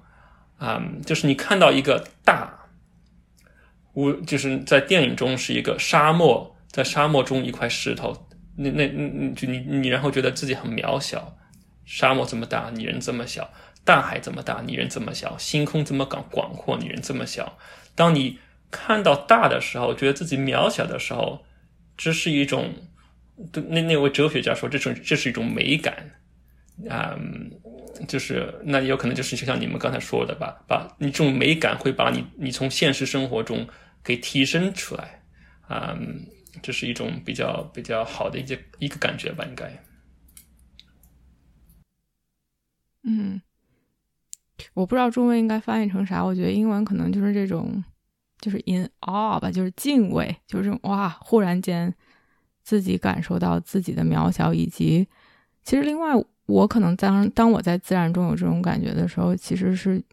啊、就是你看到一个大，无就是在电影中是一个沙漠，在沙漠中一块石头，那那那就你你然后觉得自己很渺小，沙漠这么大，你人这么小。大海这么大，你人这么小；星空这么广广阔，你人这么小。当你看到大的时候，觉得自己渺小的时候，这是一种，对那那位哲学家说，这种这是一种美感，啊、嗯，就是那有可能就是就像你们刚才说的吧，把你这种美感会把你你从现实生活中给提升出来，啊、嗯，这是一种比较比较好的一个一个感觉吧，应该。嗯。我不知道中文应该翻译成啥，我觉得英文可能就是这种，就是 in awe 吧，就是敬畏，就是这种哇，忽然间自己感受到自己的渺小，以及其实另外我可能当当我在自然中有这种感觉的时候，其实是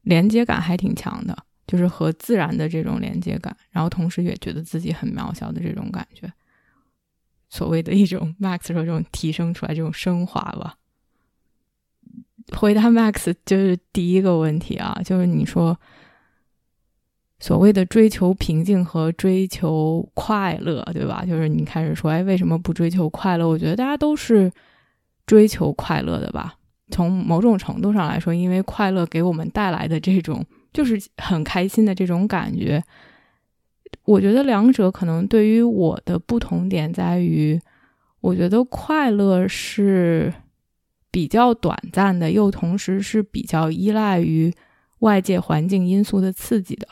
连接感还挺强的，就是和自然的这种连接感，然后同时也觉得自己很渺小的这种感觉，所谓的一种 Max 说这种提升出来这种升华吧。回答 Max 就是第一个问题啊，就是你说所谓的追求平静和追求快乐，对吧？就是你开始说，哎，为什么不追求快乐？我觉得大家都是追求快乐的吧。从某种程度上来说，因为快乐给我们带来的这种就是很开心的这种感觉，我觉得两者可能对于我的不同点在于，我觉得快乐是。比较短暂的，又同时是比较依赖于外界环境因素的刺激的，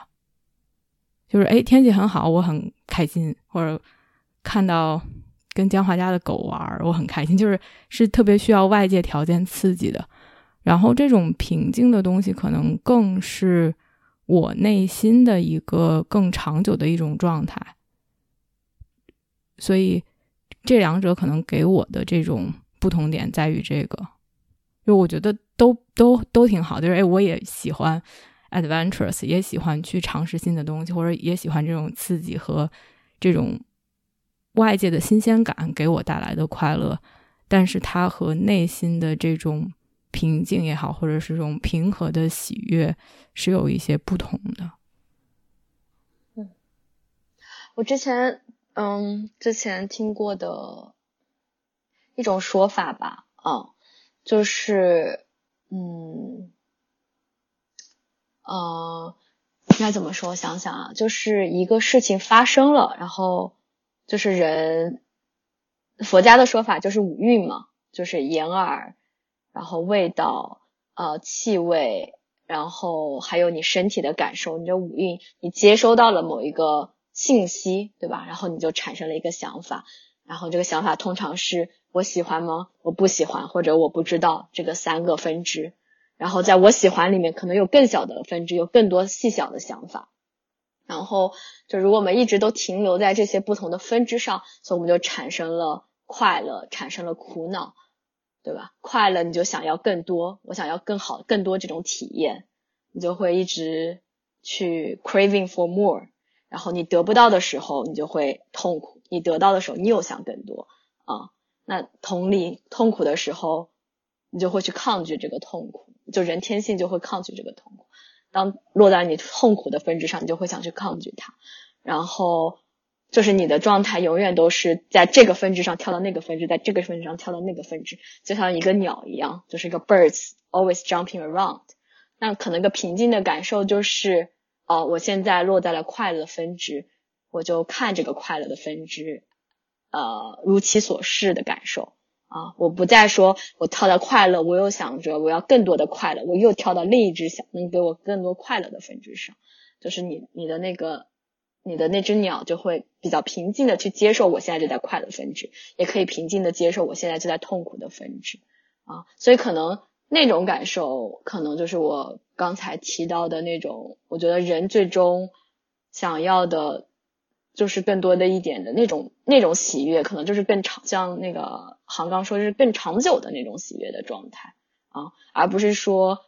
就是哎，天气很好，我很开心；或者看到跟姜华家的狗玩，我很开心。就是是特别需要外界条件刺激的。然后这种平静的东西，可能更是我内心的一个更长久的一种状态。所以这两者可能给我的这种。不同点在于这个，就我觉得都都都挺好，就是哎，我也喜欢 adventures，也喜欢去尝试新的东西，或者也喜欢这种刺激和这种外界的新鲜感给我带来的快乐，但是它和内心的这种平静也好，或者是这种平和的喜悦是有一些不同的。嗯，我之前嗯之前听过的。一种说法吧，啊，就是，嗯，呃，应该怎么说？我想想啊，就是一个事情发生了，然后就是人，佛家的说法就是五蕴嘛，就是眼耳，然后味道，呃，气味，然后还有你身体的感受，你的五蕴，你接收到了某一个信息，对吧？然后你就产生了一个想法，然后这个想法通常是。我喜欢吗？我不喜欢，或者我不知道这个三个分支。然后在我喜欢里面，可能有更小的分支，有更多细小的想法。然后就如果我们一直都停留在这些不同的分支上，所以我们就产生了快乐，产生了苦恼，对吧？快乐你就想要更多，我想要更好、更多这种体验，你就会一直去 craving for more。然后你得不到的时候，你就会痛苦；你得到的时候，你又想更多啊。那同理，痛苦的时候，你就会去抗拒这个痛苦，就人天性就会抗拒这个痛苦。当落在你痛苦的分支上，你就会想去抗拒它。然后就是你的状态永远都是在这个分支上跳到那个分支，在这个分支上跳到那个分支，就像一个鸟一样，就是一个 birds always jumping around。那可能个平静的感受就是，哦，我现在落在了快乐的分支，我就看这个快乐的分支。呃，如其所示的感受啊，我不再说我跳到快乐，我又想着我要更多的快乐，我又跳到另一只想能给我更多快乐的分支上，就是你你的那个你的那只鸟就会比较平静的去接受我现在就在快乐分支，也可以平静的接受我现在就在痛苦的分支啊，所以可能那种感受，可能就是我刚才提到的那种，我觉得人最终想要的。就是更多的一点的那种那种喜悦，可能就是更长，像那个杭刚说，是更长久的那种喜悦的状态啊，而不是说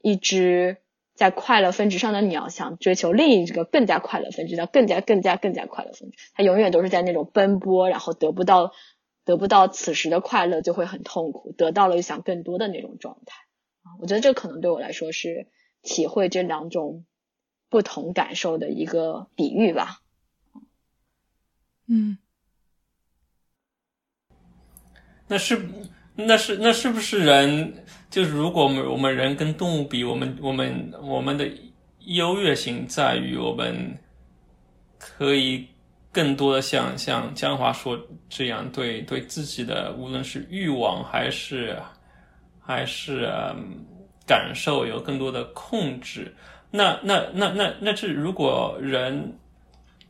一只在快乐分值上的鸟想追求另一个更加快乐分值，叫更加更加更加快乐分值，它永远都是在那种奔波，然后得不到得不到此时的快乐就会很痛苦，得到了又想更多的那种状态啊。我觉得这可能对我来说是体会这两种不同感受的一个比喻吧。嗯。那是，那是，那是不是人？就是如果我们我们人跟动物比，我们我们我们的优越性在于我们可以更多的像像江华说这样，对对自己的无论是欲望还是还是感受有更多的控制。那那那那那是如果人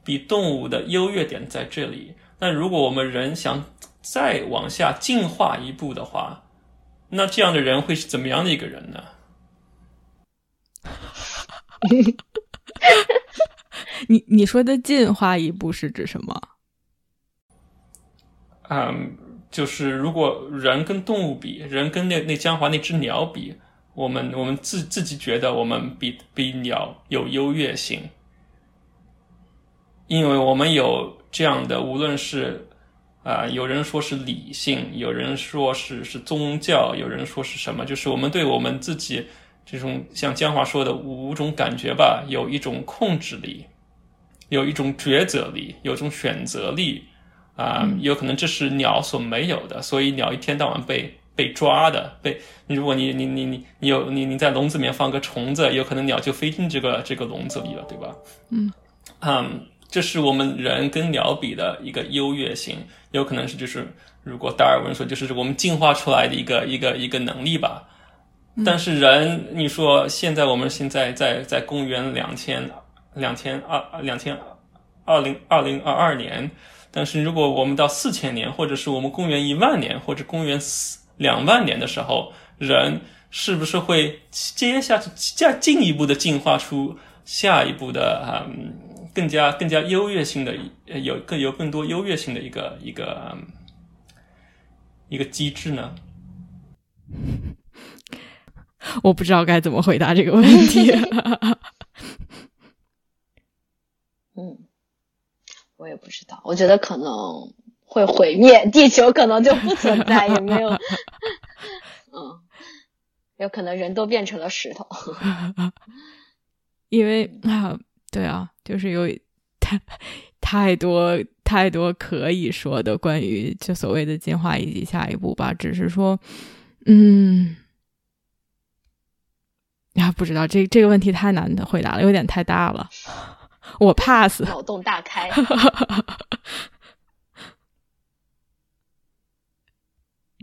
比动物的优越点在这里，那如果我们人想。再往下进化一步的话，那这样的人会是怎么样的一个人呢？你你说的进化一步是指什么？嗯，就是如果人跟动物比，人跟那那江华那只鸟比，我们我们自自己觉得我们比比鸟有优越性，因为我们有这样的，无论是。啊，有人说是理性，有人说是是宗教，有人说是什么？就是我们对我们自己这种像江华说的五种感觉吧，有一种控制力，有一种抉择力，有一种选择力啊，有可能这是鸟所没有的，所以鸟一天到晚被被抓的，被如果你你你你你有你你在笼子里面放个虫子，有可能鸟就飞进这个这个笼子里了，对吧？嗯，嗯。这是我们人跟鸟比的一个优越性，有可能是就是如果达尔文说就是我们进化出来的一个一个一个能力吧。但是人，你说现在我们现在在在公元两千两千二两千二零二零二二年，但是如果我们到四千年，或者是我们公元一万年，或者公元四两万年的时候，人是不是会接下去再进一步的进化出下一步的啊？更加更加优越性的，有更有更多优越性的一个一个一个机制呢？我不知道该怎么回答这个问题。嗯，我也不知道。我觉得可能会毁灭地球，可能就不存在，也没有。嗯，有可能人都变成了石头。因为啊。对啊，就是有太太多太多可以说的关于就所谓的进化以及下一步吧。只是说，嗯，呀，不知道这这个问题太难的回答了，有点太大了，我 pass。脑洞大开。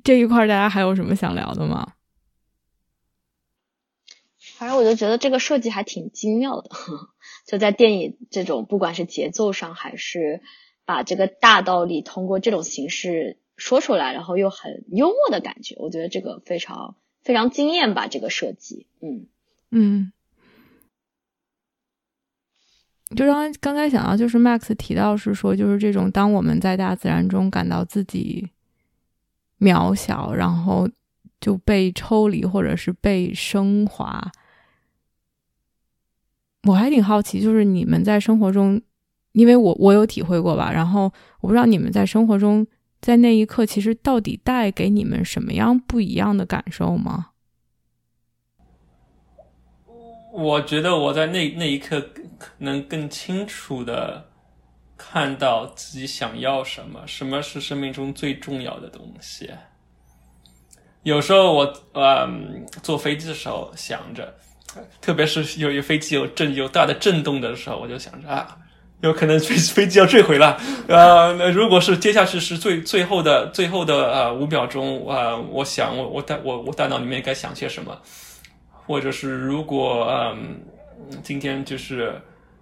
这一块大家还有什么想聊的吗？反正我就觉得这个设计还挺精妙的。就在电影这种，不管是节奏上，还是把这个大道理通过这种形式说出来，然后又很幽默的感觉，我觉得这个非常非常惊艳吧，这个设计，嗯嗯。就刚刚才想到，就是 Max 提到是说，就是这种当我们在大自然中感到自己渺小，然后就被抽离或者是被升华。我还挺好奇，就是你们在生活中，因为我我有体会过吧，然后我不知道你们在生活中，在那一刻其实到底带给你们什么样不一样的感受吗？我觉得我在那那一刻能更清楚的看到自己想要什么，什么是生命中最重要的东西。有时候我嗯坐飞机的时候想着。特别是有一飞机有震有大的震动的时候，我就想着啊，有可能飞飞机要坠毁了。呃，那如果是接下去是最最后的最后的呃五秒钟啊，我想我我大我我大脑里面该想些什么？或者是如果嗯今天就是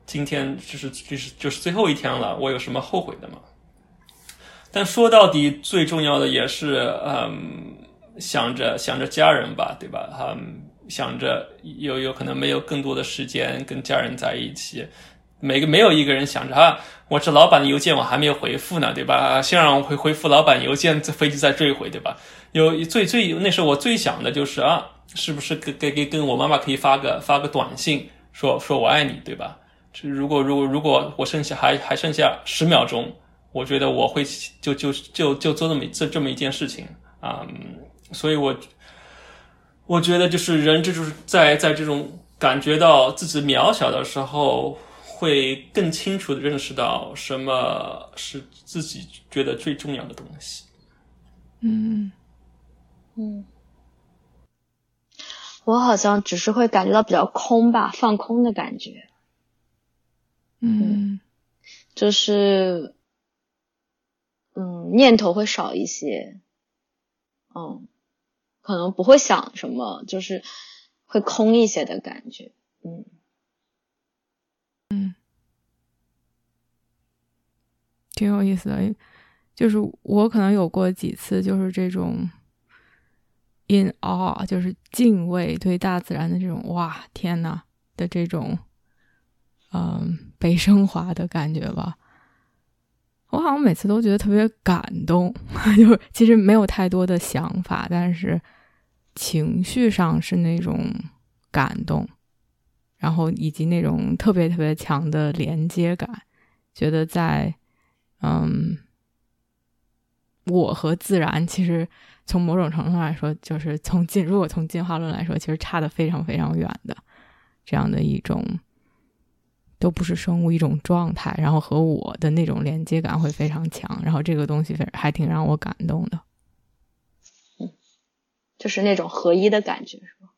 今天就是就是就是最后一天了，我有什么后悔的吗？但说到底，最重要的也是嗯想着想着家人吧，对吧？嗯。想着有有可能没有更多的时间跟家人在一起，每个没有一个人想着啊，我这老板的邮件我还没有回复呢，对吧？先让我回回复老板邮件，这飞机再坠毁，对吧？有最最那时候我最想的就是啊，是不是给给给跟我妈妈可以发个发个短信，说说我爱你，对吧？如果如果如果我剩下还还剩下十秒钟，我觉得我会就就就就做这么这这么一件事情啊，所以我我觉得就是人，这就是在在这种感觉到自己渺小的时候。会更清楚的认识到什么是自己觉得最重要的东西。嗯嗯，我好像只是会感觉到比较空吧，放空的感觉。嗯，就是嗯，念头会少一些。嗯，可能不会想什么，就是会空一些的感觉。嗯。嗯，挺有意思的，就是我可能有过几次，就是这种 in awe，就是敬畏对大自然的这种哇天呐的这种，嗯，被升华的感觉吧。我好像每次都觉得特别感动，就是其实没有太多的想法，但是情绪上是那种感动。然后以及那种特别特别强的连接感，觉得在嗯，我和自然其实从某种程度上来说，就是从进如果从进化论来说，其实差的非常非常远的这样的一种都不是生物一种状态，然后和我的那种连接感会非常强，然后这个东西还挺让我感动的，就是那种合一的感觉，是吧？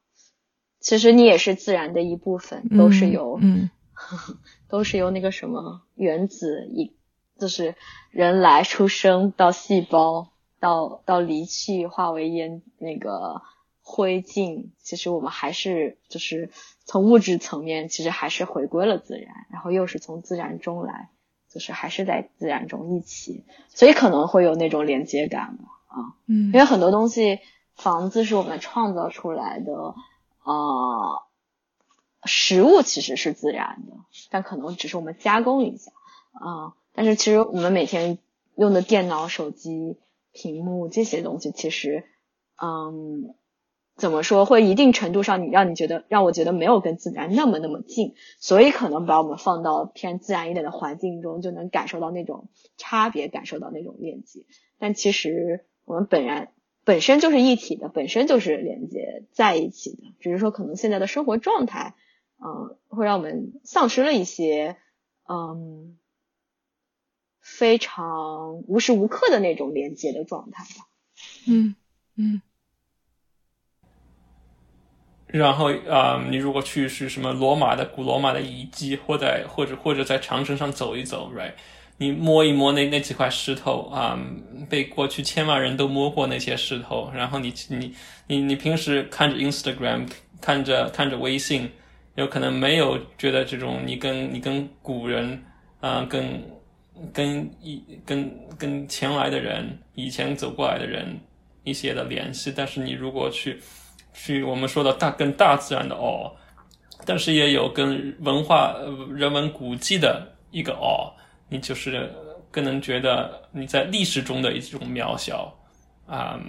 其实你也是自然的一部分，都是由，嗯，都是由那个什么原子一，就是人来出生到细胞到到离去化为烟那个灰烬，其实我们还是就是从物质层面，其实还是回归了自然，然后又是从自然中来，就是还是在自然中一起，所以可能会有那种连接感嘛，啊，嗯，因为很多东西，房子是我们创造出来的。啊，食物其实是自然的，但可能只是我们加工一下啊。但是其实我们每天用的电脑、手机、屏幕这些东西，其实，嗯，怎么说，会一定程度上你让你觉得，让我觉得没有跟自然那么那么近，所以可能把我们放到偏自然一点的环境中，就能感受到那种差别，感受到那种链接。但其实我们本然。本身就是一体的，本身就是连接在一起的，只是说可能现在的生活状态，嗯，会让我们丧失了一些，嗯，非常无时无刻的那种连接的状态吧。嗯嗯。然后啊，你如果去是什么罗马的古罗马的遗迹，或在或者或者在长城上走一走，right？你摸一摸那那几块石头啊，被过去千万人都摸过那些石头，然后你你你你平时看着 Instagram，看着看着微信，有可能没有觉得这种你跟你跟古人啊，跟跟一跟跟前来的人，以前走过来的人一些的联系，但是你如果去去我们说的大跟大自然的哦，但是也有跟文化人文古迹的一个哦。你就是更能觉得你在历史中的一种渺小啊！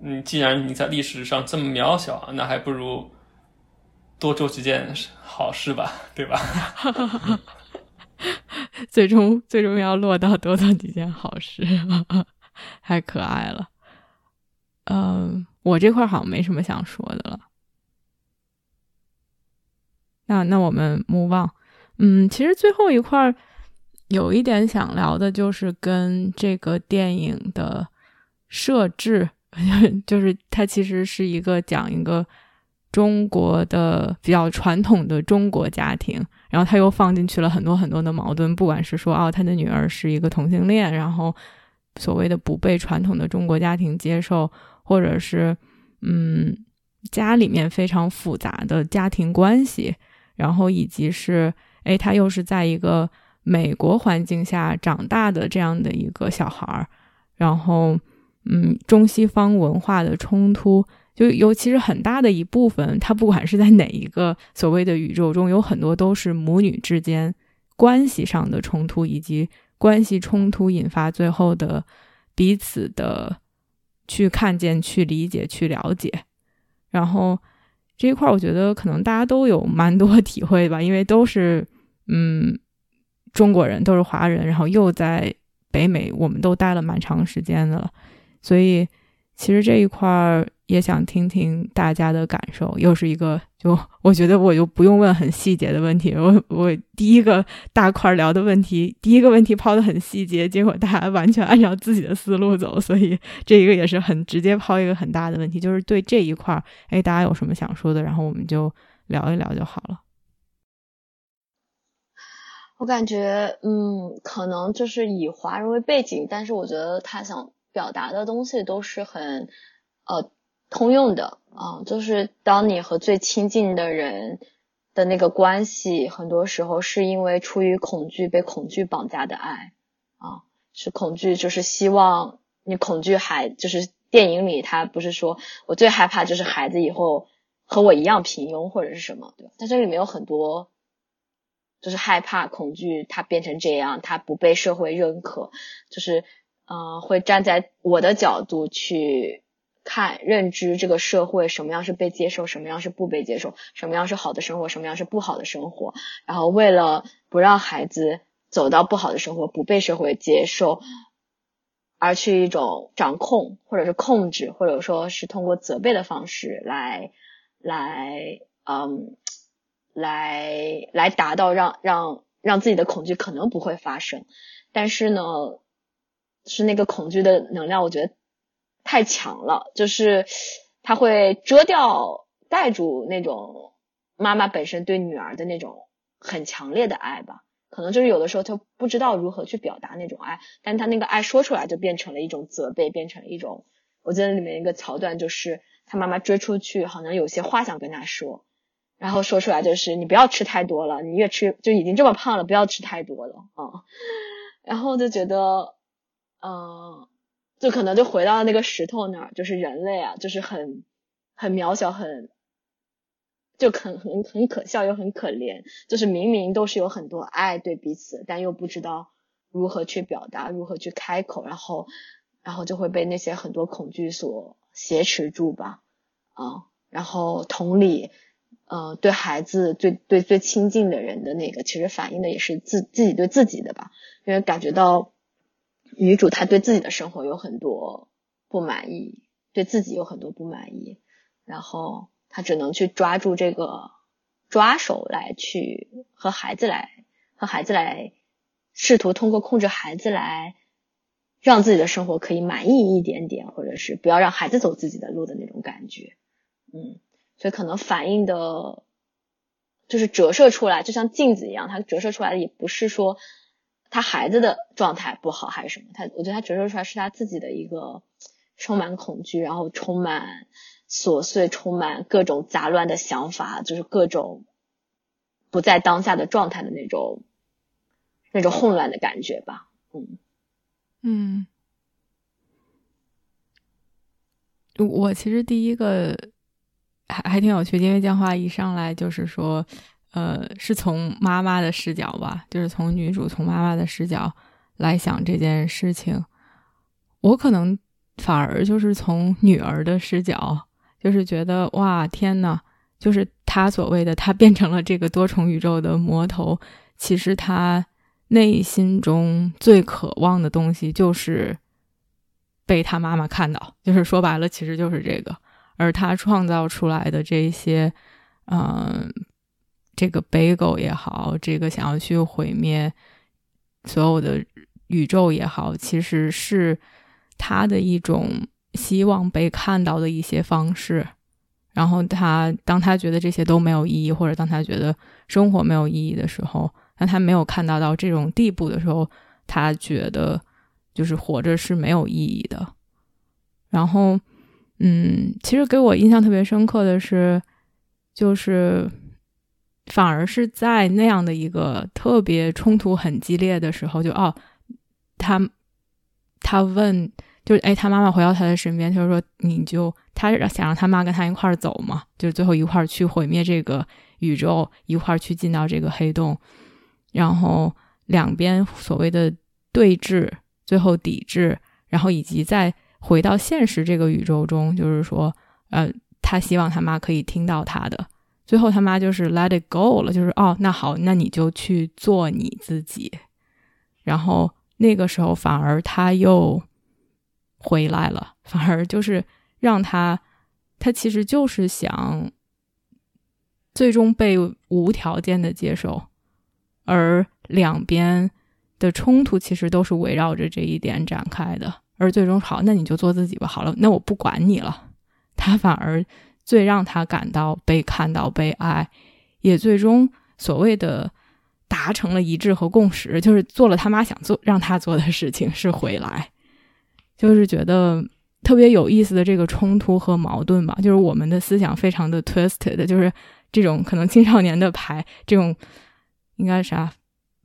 你既然你在历史上这么渺小，那还不如多做几件好事吧，对吧？最终最终要落到多做几件好事，太可爱了。嗯，我这块好像没什么想说的了。那那我们 move on。嗯，其实最后一块儿有一点想聊的，就是跟这个电影的设置，就是它其实是一个讲一个中国的比较传统的中国家庭，然后他又放进去了很多很多的矛盾，不管是说哦，他的女儿是一个同性恋，然后所谓的不被传统的中国家庭接受，或者是嗯，家里面非常复杂的家庭关系，然后以及是。哎，他又是在一个美国环境下长大的这样的一个小孩儿，然后，嗯，中西方文化的冲突，就尤其是很大的一部分，他不管是在哪一个所谓的宇宙中，有很多都是母女之间关系上的冲突，以及关系冲突引发最后的彼此的去看见、去理解、去了解。然后这一块，我觉得可能大家都有蛮多 体会吧，因为都是嗯中国人，都是华人，然后又在北美，我们都待了蛮长时间的了，所以其实这一块儿。也想听听大家的感受，又是一个就我觉得我就不用问很细节的问题，我我第一个大块聊的问题，第一个问题抛的很细节，结果大家完全按照自己的思路走，所以这一个也是很直接抛一个很大的问题，就是对这一块，哎，大家有什么想说的，然后我们就聊一聊就好了。我感觉，嗯，可能就是以华人为背景，但是我觉得他想表达的东西都是很，呃。通用的啊，就是当你和最亲近的人的那个关系，很多时候是因为出于恐惧被恐惧绑架的爱啊，是恐惧，就是希望你恐惧孩，就是电影里他不是说我最害怕就是孩子以后和我一样平庸或者是什么，对吧？但这里面有很多就是害怕恐惧他变成这样，他不被社会认可，就是嗯，会站在我的角度去。看认知这个社会什么样是被接受，什么样是不被接受，什么样是好的生活，什么样是不好的生活。然后为了不让孩子走到不好的生活，不被社会接受，而去一种掌控或者是控制，或者说是通过责备的方式来来嗯来来达到让让让自己的恐惧可能不会发生。但是呢，是那个恐惧的能量，我觉得。太强了，就是他会遮掉、盖住那种妈妈本身对女儿的那种很强烈的爱吧。可能就是有的时候他不知道如何去表达那种爱，但他那个爱说出来就变成了一种责备，变成了一种。我记得里面一个桥段就是他妈妈追出去，好像有些话想跟他说，然后说出来就是你不要吃太多了，你越吃就已经这么胖了，不要吃太多了啊。然后就觉得，嗯。就可能就回到那个石头那儿，就是人类啊，就是很很渺小，很就很很很可笑又很可怜，就是明明都是有很多爱对彼此，但又不知道如何去表达，如何去开口，然后然后就会被那些很多恐惧所挟持住吧，啊，然后同理，呃，对孩子最对最亲近的人的那个，其实反映的也是自自己对自己的吧，因为感觉到。女主她对自己的生活有很多不满意，对自己有很多不满意，然后她只能去抓住这个抓手来去和孩子来和孩子来试图通过控制孩子来让自己的生活可以满意一点点，或者是不要让孩子走自己的路的那种感觉，嗯，所以可能反映的就是折射出来，就像镜子一样，它折射出来的也不是说。他孩子的状态不好还是什么？他我觉得他折射出来是他自己的一个充满恐惧，然后充满琐碎、充满各种杂乱的想法，就是各种不在当下的状态的那种那种混乱的感觉吧。嗯嗯，我其实第一个还还挺有趣，因为江华一上来就是说。呃，是从妈妈的视角吧，就是从女主从妈妈的视角来想这件事情。我可能反而就是从女儿的视角，就是觉得哇，天呐，就是她所谓的她变成了这个多重宇宙的魔头，其实她内心中最渴望的东西就是被她妈妈看到，就是说白了，其实就是这个。而他创造出来的这些，嗯。这个北狗也好，这个想要去毁灭所有的宇宙也好，其实是他的一种希望被看到的一些方式。然后他当他觉得这些都没有意义，或者当他觉得生活没有意义的时候，当他没有看到到这种地步的时候，他觉得就是活着是没有意义的。然后，嗯，其实给我印象特别深刻的是，就是。反而是在那样的一个特别冲突很激烈的时候，就哦，他他问就是哎，他妈妈回到他的身边，他就说你就他想让他妈跟他一块儿走嘛，就是最后一块儿去毁灭这个宇宙，一块儿去进到这个黑洞，然后两边所谓的对峙，最后抵制，然后以及在回到现实这个宇宙中，就是说呃，他希望他妈可以听到他的。最后他妈就是 let it go 了，就是哦，那好，那你就去做你自己。然后那个时候反而他又回来了，反而就是让他，他其实就是想最终被无条件的接受，而两边的冲突其实都是围绕着这一点展开的。而最终好，那你就做自己吧。好了，那我不管你了。他反而。最让他感到被看到、被爱，也最终所谓的达成了一致和共识，就是做了他妈想做让他做的事情，是回来，就是觉得特别有意思的这个冲突和矛盾吧。就是我们的思想非常的 twisted，就是这种可能青少年的牌，这种应该啥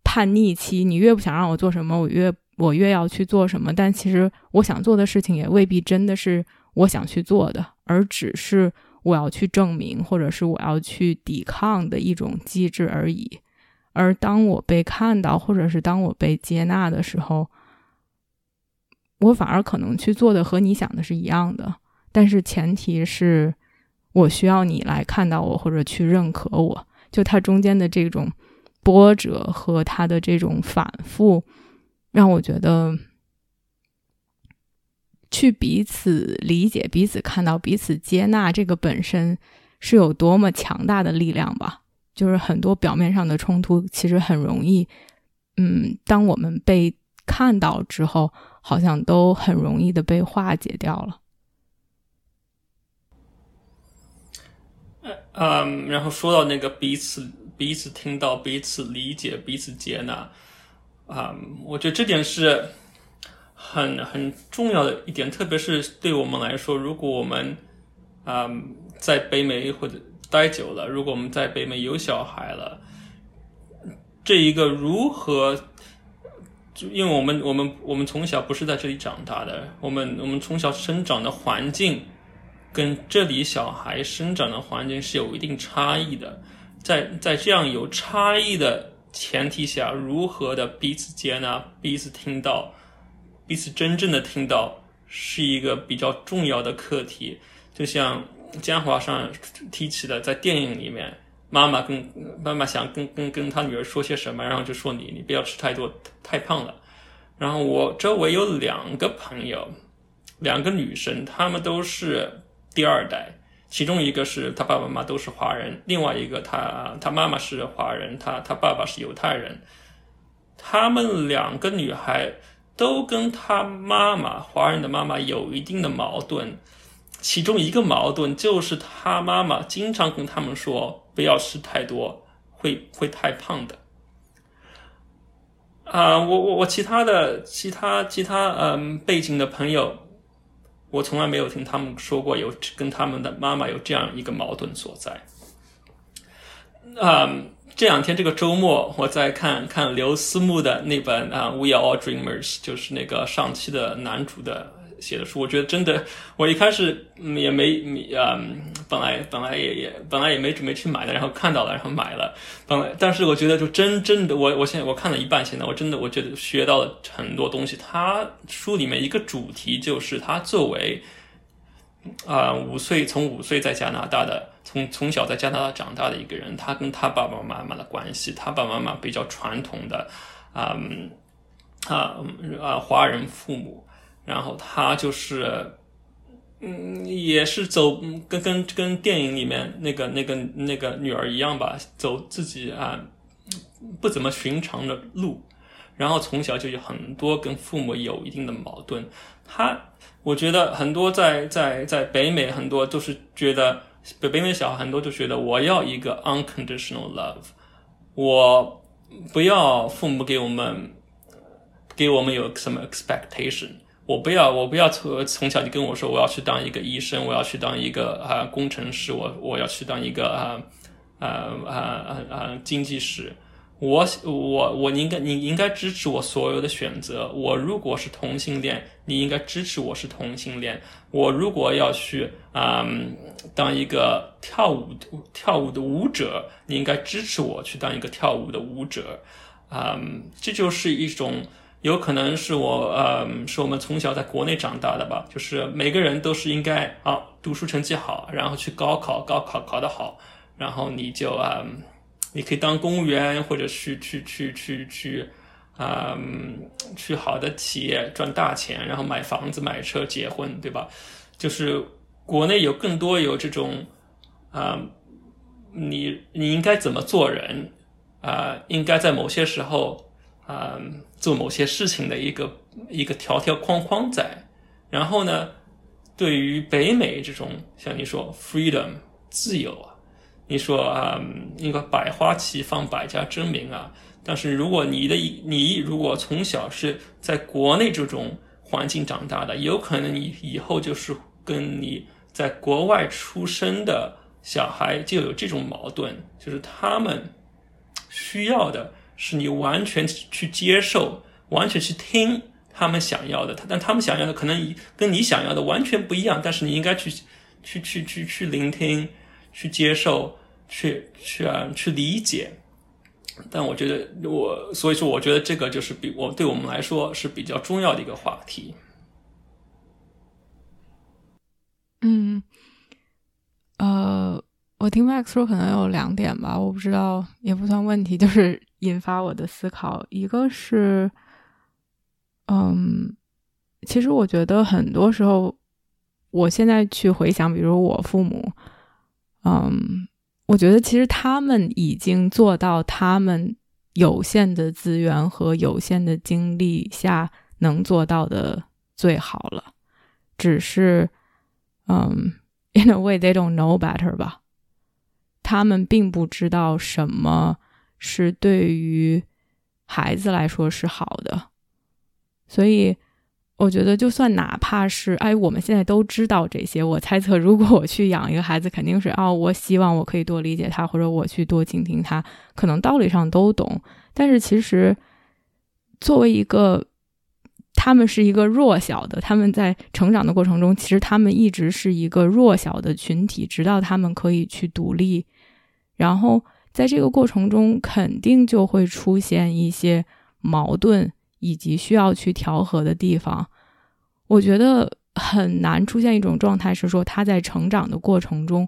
叛逆期，你越不想让我做什么，我越我越要去做什么。但其实我想做的事情也未必真的是我想去做的，而只是。我要去证明，或者是我要去抵抗的一种机制而已。而当我被看到，或者是当我被接纳的时候，我反而可能去做的和你想的是一样的。但是前提是我需要你来看到我，或者去认可我。就它中间的这种波折和它的这种反复，让我觉得。去彼此理解、彼此看到、彼此接纳，这个本身是有多么强大的力量吧？就是很多表面上的冲突，其实很容易，嗯，当我们被看到之后，好像都很容易的被化解掉了。嗯，然后说到那个彼此、彼此听到、彼此理解、彼此接纳，啊，我觉得这点是。很很重要的一点，特别是对我们来说，如果我们啊在北美或者待久了，如果我们在北美有小孩了，这一个如何？就因为我们我们我们从小不是在这里长大的，我们我们从小生长的环境跟这里小孩生长的环境是有一定差异的，在在这样有差异的前提下，如何的彼此接纳，彼此听到。彼此真正的听到是一个比较重要的课题，就像江华上提起的，在电影里面，妈妈跟妈妈想跟跟跟她女儿说些什么，然后就说你你不要吃太多太胖了。然后我周围有两个朋友，两个女生，她们都是第二代，其中一个是她爸爸妈妈都是华人，另外一个她她妈妈是华人，她她爸爸是犹太人，她们两个女孩。都跟他妈妈，华人的妈妈有一定的矛盾，其中一个矛盾就是他妈妈经常跟他们说不要吃太多，会会太胖的。啊，我我我其他的其他其他嗯背景的朋友，我从来没有听他们说过有跟他们的妈妈有这样一个矛盾所在。啊。这两天这个周末，我在看看刘思慕的那本啊《We Are All Dreamers》，就是那个上期的男主的写的书。我觉得真的，我一开始也没嗯，本来本来也也本来也没准备去买的，然后看到了，然后买了。本来，但是我觉得就真正的，我我现在我看了一半，现在我真的我觉得学到了很多东西。他书里面一个主题就是他作为。啊，五岁从五岁在加拿大的，从从小在加拿大长大的一个人，他跟他爸爸妈妈的关系，他爸爸妈妈比较传统的，啊啊啊华人父母，然后他就是，嗯，也是走跟跟跟电影里面那个那个那个女儿一样吧，走自己啊不怎么寻常的路，然后从小就有很多跟父母有一定的矛盾，他。我觉得很多在在在北美，很多都是觉得北北美小孩很多就觉得我要一个 unconditional love，我不要父母给我们给我们有什么 expectation，我不要我不要从从小就跟我说我要去当一个医生，我要去当一个啊工程师，我我要去当一个啊啊啊啊经济师，我我我应该你应该支持我所有的选择。我如果是同性恋，你应该支持我是同性恋。我如果要去啊当一个跳舞跳舞的舞者，你应该支持我去当一个跳舞的舞者。啊，这就是一种有可能是我呃是我们从小在国内长大的吧，就是每个人都是应该啊读书成绩好，然后去高考，高考考得好，然后你就啊。你可以当公务员，或者去去去去去，啊，去好的企业赚大钱，然后买房子、买车、结婚，对吧？就是国内有更多有这种，啊，你你应该怎么做人啊？应该在某些时候啊做某些事情的一个一个条条框框在。然后呢，对于北美这种像你说 freedom 自由啊。你说啊，应该百花齐放，百家争鸣啊。但是如果你的你如果从小是在国内这种环境长大的，有可能你以后就是跟你在国外出生的小孩就有这种矛盾，就是他们需要的是你完全去接受，完全去听他们想要的，但他们想要的可能跟你想要的完全不一样，但是你应该去去去去去聆听。去接受，去去啊，去理解。但我觉得，我所以说，我觉得这个就是比我对我们来说是比较重要的一个话题。嗯，呃，我听 Max 说可能有两点吧，我不知道，也不算问题，就是引发我的思考。一个是，嗯，其实我觉得很多时候，我现在去回想，比如我父母。嗯，我觉得其实他们已经做到他们有限的资源和有限的精力下能做到的最好了，只是，嗯，in a way they don't know better 吧，他们并不知道什么是对于孩子来说是好的，所以。我觉得，就算哪怕是哎，我们现在都知道这些。我猜测，如果我去养一个孩子，肯定是哦，我希望我可以多理解他，或者我去多倾听他，可能道理上都懂。但是其实，作为一个，他们是一个弱小的，他们在成长的过程中，其实他们一直是一个弱小的群体，直到他们可以去独立。然后在这个过程中，肯定就会出现一些矛盾。以及需要去调和的地方，我觉得很难出现一种状态，是说他在成长的过程中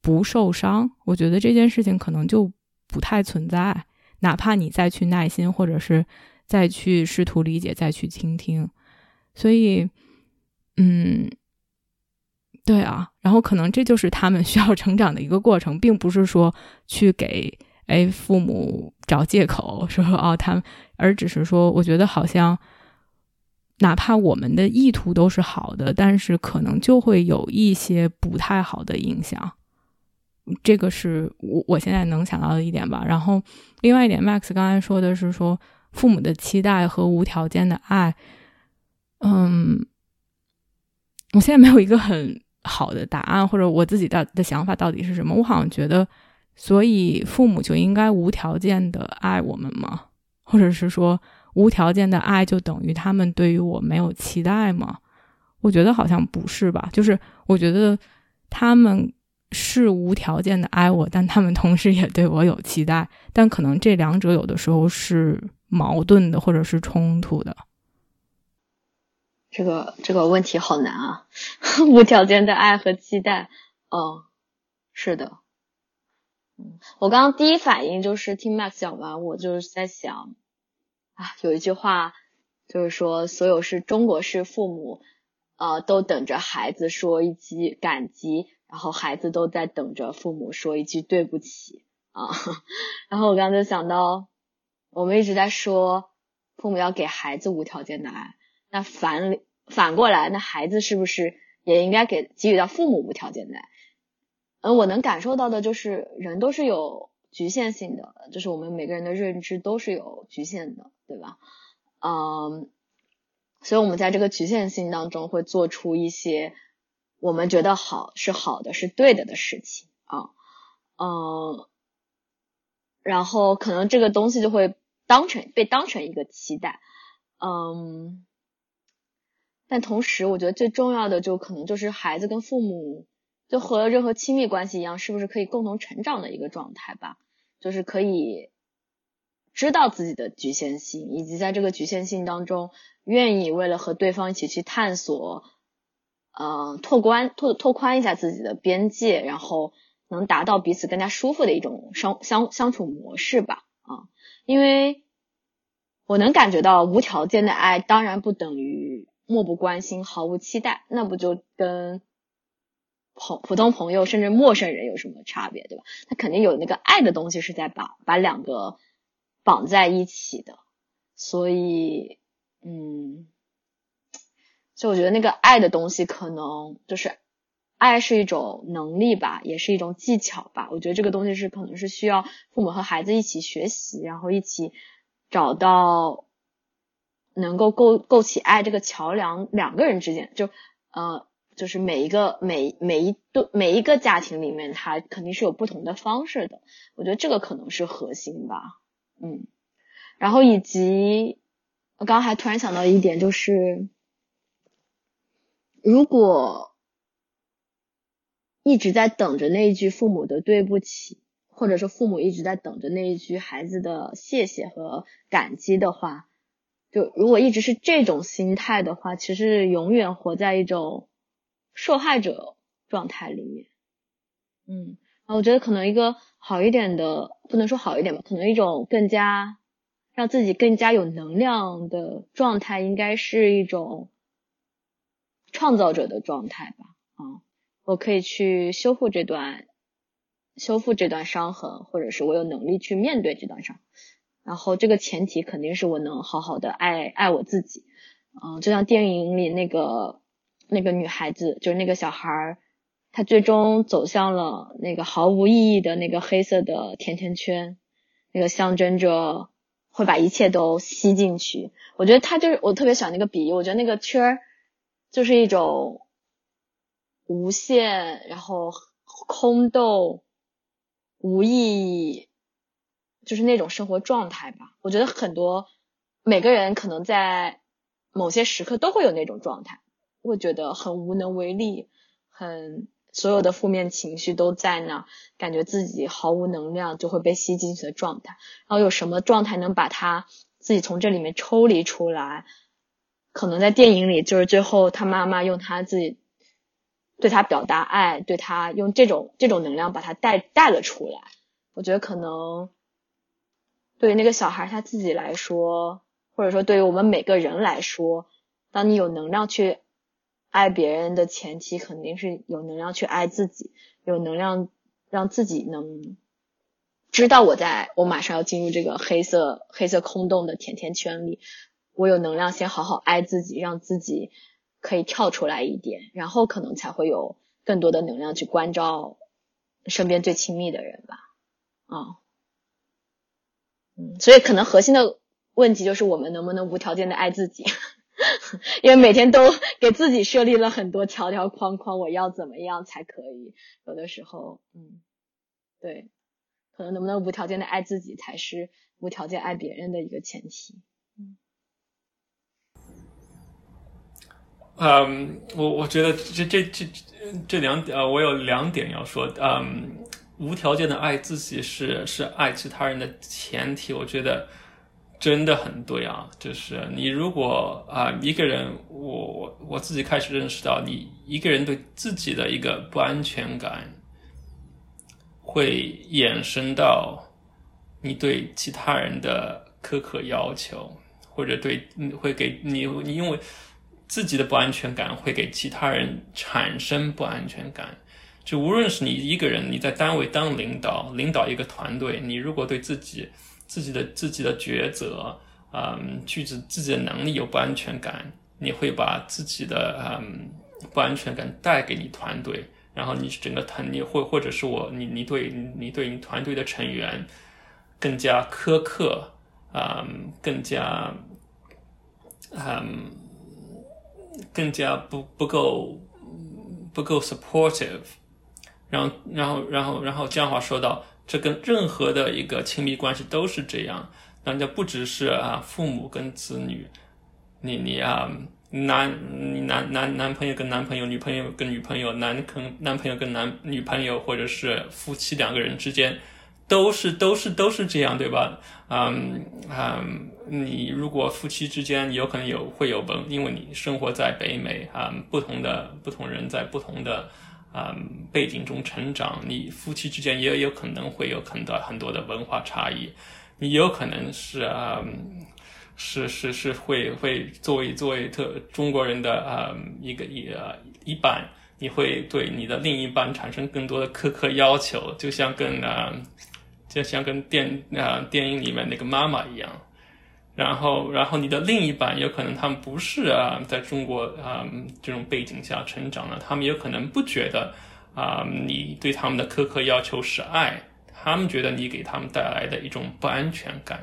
不受伤。我觉得这件事情可能就不太存在，哪怕你再去耐心，或者是再去试图理解，再去倾听。所以，嗯，对啊，然后可能这就是他们需要成长的一个过程，并不是说去给。哎，父母找借口说哦，他们，而只是说，我觉得好像，哪怕我们的意图都是好的，但是可能就会有一些不太好的影响。这个是我我现在能想到的一点吧。然后，另外一点，Max 刚才说的是说父母的期待和无条件的爱。嗯，我现在没有一个很好的答案，或者我自己的的想法到底是什么？我好像觉得。所以父母就应该无条件的爱我们吗？或者是说无条件的爱就等于他们对于我没有期待吗？我觉得好像不是吧。就是我觉得他们是无条件的爱我，但他们同时也对我有期待。但可能这两者有的时候是矛盾的，或者是冲突的。这个这个问题好难啊！无条件的爱和期待，哦，是的。嗯我刚刚第一反应就是听 Max 讲完，我就是在想，啊，有一句话就是说，所有是中国式父母，呃，都等着孩子说一句感激，然后孩子都在等着父母说一句对不起啊。然后我刚刚想到，我们一直在说父母要给孩子无条件的爱，那反反过来，那孩子是不是也应该给给予到父母无条件的爱？嗯，我能感受到的就是人都是有局限性的，就是我们每个人的认知都是有局限的，对吧？嗯，所以我们在这个局限性当中会做出一些我们觉得好是好的是对的的事情啊，嗯，然后可能这个东西就会当成被当成一个期待，嗯，但同时我觉得最重要的就可能就是孩子跟父母就和任何亲密关系一样，是不是可以共同成长的一个状态吧？就是可以知道自己的局限性，以及在这个局限性当中，愿意为了和对方一起去探索，嗯，拓宽拓拓宽一下自己的边界，然后。能达到彼此更加舒服的一种相相相处模式吧，啊，因为我能感觉到无条件的爱当然不等于漠不关心、毫无期待，那不就跟朋普通朋友甚至陌生人有什么差别，对吧？他肯定有那个爱的东西是在把把两个绑在一起的，所以，嗯，就我觉得那个爱的东西可能就是。爱是一种能力吧，也是一种技巧吧。我觉得这个东西是可能是需要父母和孩子一起学习，然后一起找到能够构构起爱这个桥梁。两个人之间，就呃，就是每一个每每一对每一个家庭里面，他肯定是有不同的方式的。我觉得这个可能是核心吧，嗯。然后以及我刚刚还突然想到一点，就是如果。一直在等着那一句父母的对不起，或者说父母一直在等着那一句孩子的谢谢和感激的话，就如果一直是这种心态的话，其实永远活在一种受害者状态里面。嗯，啊，我觉得可能一个好一点的，不能说好一点吧，可能一种更加让自己更加有能量的状态，应该是一种创造者的状态吧。啊。我可以去修复这段，修复这段伤痕，或者是我有能力去面对这段伤。然后这个前提肯定是我能好好的爱爱我自己。嗯，就像电影里那个那个女孩子，就是那个小孩儿，她最终走向了那个毫无意义的那个黑色的甜甜圈，那个象征着会把一切都吸进去。我觉得他就是我特别喜欢那个比喻，我觉得那个圈儿就是一种。无限，然后空洞、无意义，就是那种生活状态吧。我觉得很多每个人可能在某些时刻都会有那种状态，会觉得很无能为力，很所有的负面情绪都在那，感觉自己毫无能量，就会被吸进去的状态。然后有什么状态能把他自己从这里面抽离出来？可能在电影里，就是最后他妈妈用他自己。对他表达爱，对他用这种这种能量把他带带了出来。我觉得可能对于那个小孩他自己来说，或者说对于我们每个人来说，当你有能量去爱别人的前提，肯定是有能量去爱自己，有能量让自己能知道我在我马上要进入这个黑色黑色空洞的甜甜圈里，我有能量先好好爱自己，让自己。可以跳出来一点，然后可能才会有更多的能量去关照身边最亲密的人吧。啊，所以可能核心的问题就是我们能不能无条件的爱自己，因为每天都给自己设立了很多条条框框，我要怎么样才可以？有的时候，嗯，对，可能能不能无条件的爱自己，才是无条件爱别人的一个前提。嗯，我我觉得这这这这两点，我有两点要说。嗯，无条件的爱自己是是爱其他人的前提，我觉得真的很对啊。就是你如果啊一个人，我我我自己开始认识到，你一个人对自己的一个不安全感，会衍生到你对其他人的苛刻要求，或者对会给你你因为。自己的不安全感会给其他人产生不安全感，就无论是你一个人，你在单位当领导，领导一个团队，你如果对自己自己的自己的抉择，嗯，句子自己的能力有不安全感，你会把自己的嗯不安全感带给你团队，然后你整个团，你或或者是我，你你对你对你团队的成员更加苛刻，嗯，更加，嗯。更加不不够不够 supportive，然后然后然后然后这样话说到，这跟任何的一个亲密关系都是这样。那就不只是啊，父母跟子女，你你啊，男你男男男朋友跟男朋友，女朋友跟女朋友，男跟男朋友跟男女朋友，或者是夫妻两个人之间，都是都是都是这样，对吧？嗯嗯，你如果夫妻之间有可能有会有问，因为你生活在北美啊，不同的不同人在不同的啊背景中成长，你夫妻之间也有可能会有很多很多的文化差异。你有可能是啊，是是是会会作为作为特中国人的啊一个一一半，你会对你的另一半产生更多的苛刻要求，就像跟啊，就像跟电啊电影里面那个妈妈一样，然后然后你的另一半有可能他们不是啊在中国啊这种背景下成长的，他们有可能不觉得啊你对他们的苛刻要求是爱。他们觉得你给他们带来的一种不安全感，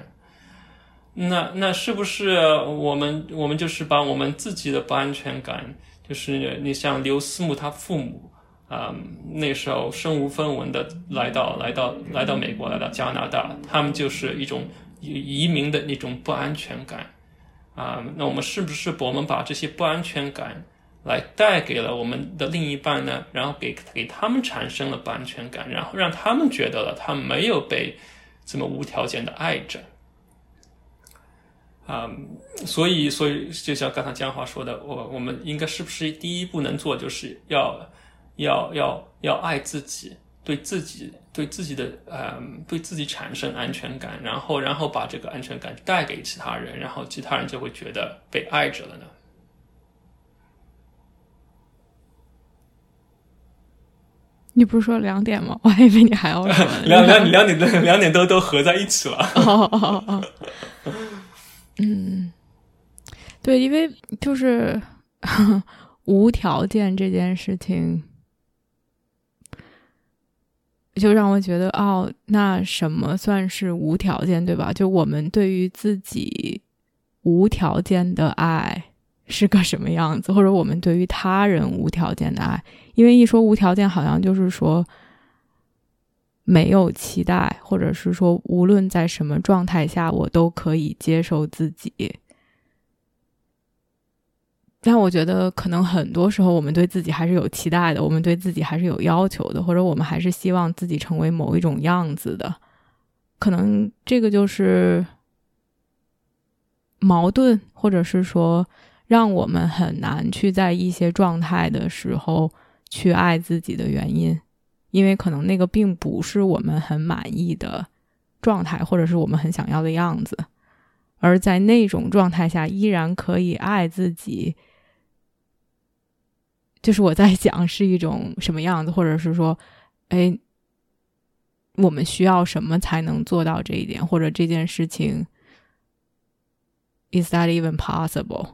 那那是不是我们我们就是把我们自己的不安全感，就是你像刘思慕他父母啊，那时候身无分文的来到来到来到美国来到加拿大，他们就是一种移移民的那种不安全感啊，那我们是不是我们把这些不安全感？来带给了我们的另一半呢，然后给给他们产生了不安全感，然后让他们觉得了他没有被这么无条件的爱着，啊，所以所以就像刚才江华说的，我我们应该是不是第一步能做，就是要要要要爱自己，对自己对自己的呃对自己产生安全感，然后然后把这个安全感带给其他人，然后其他人就会觉得被爱着了呢。你不是说两点吗？我还以为你还要说 两两两点都两点都都合在一起了。哦哦哦，嗯，对，因为就是 无条件这件事情，就让我觉得哦，那什么算是无条件，对吧？就我们对于自己无条件的爱。是个什么样子，或者我们对于他人无条件的爱，因为一说无条件，好像就是说没有期待，或者是说无论在什么状态下，我都可以接受自己。但我觉得，可能很多时候我们对自己还是有期待的，我们对自己还是有要求的，或者我们还是希望自己成为某一种样子的。可能这个就是矛盾，或者是说。让我们很难去在一些状态的时候去爱自己的原因，因为可能那个并不是我们很满意的状态，或者是我们很想要的样子。而在那种状态下，依然可以爱自己，就是我在想是一种什么样子，或者是说，哎，我们需要什么才能做到这一点，或者这件事情，is that even possible？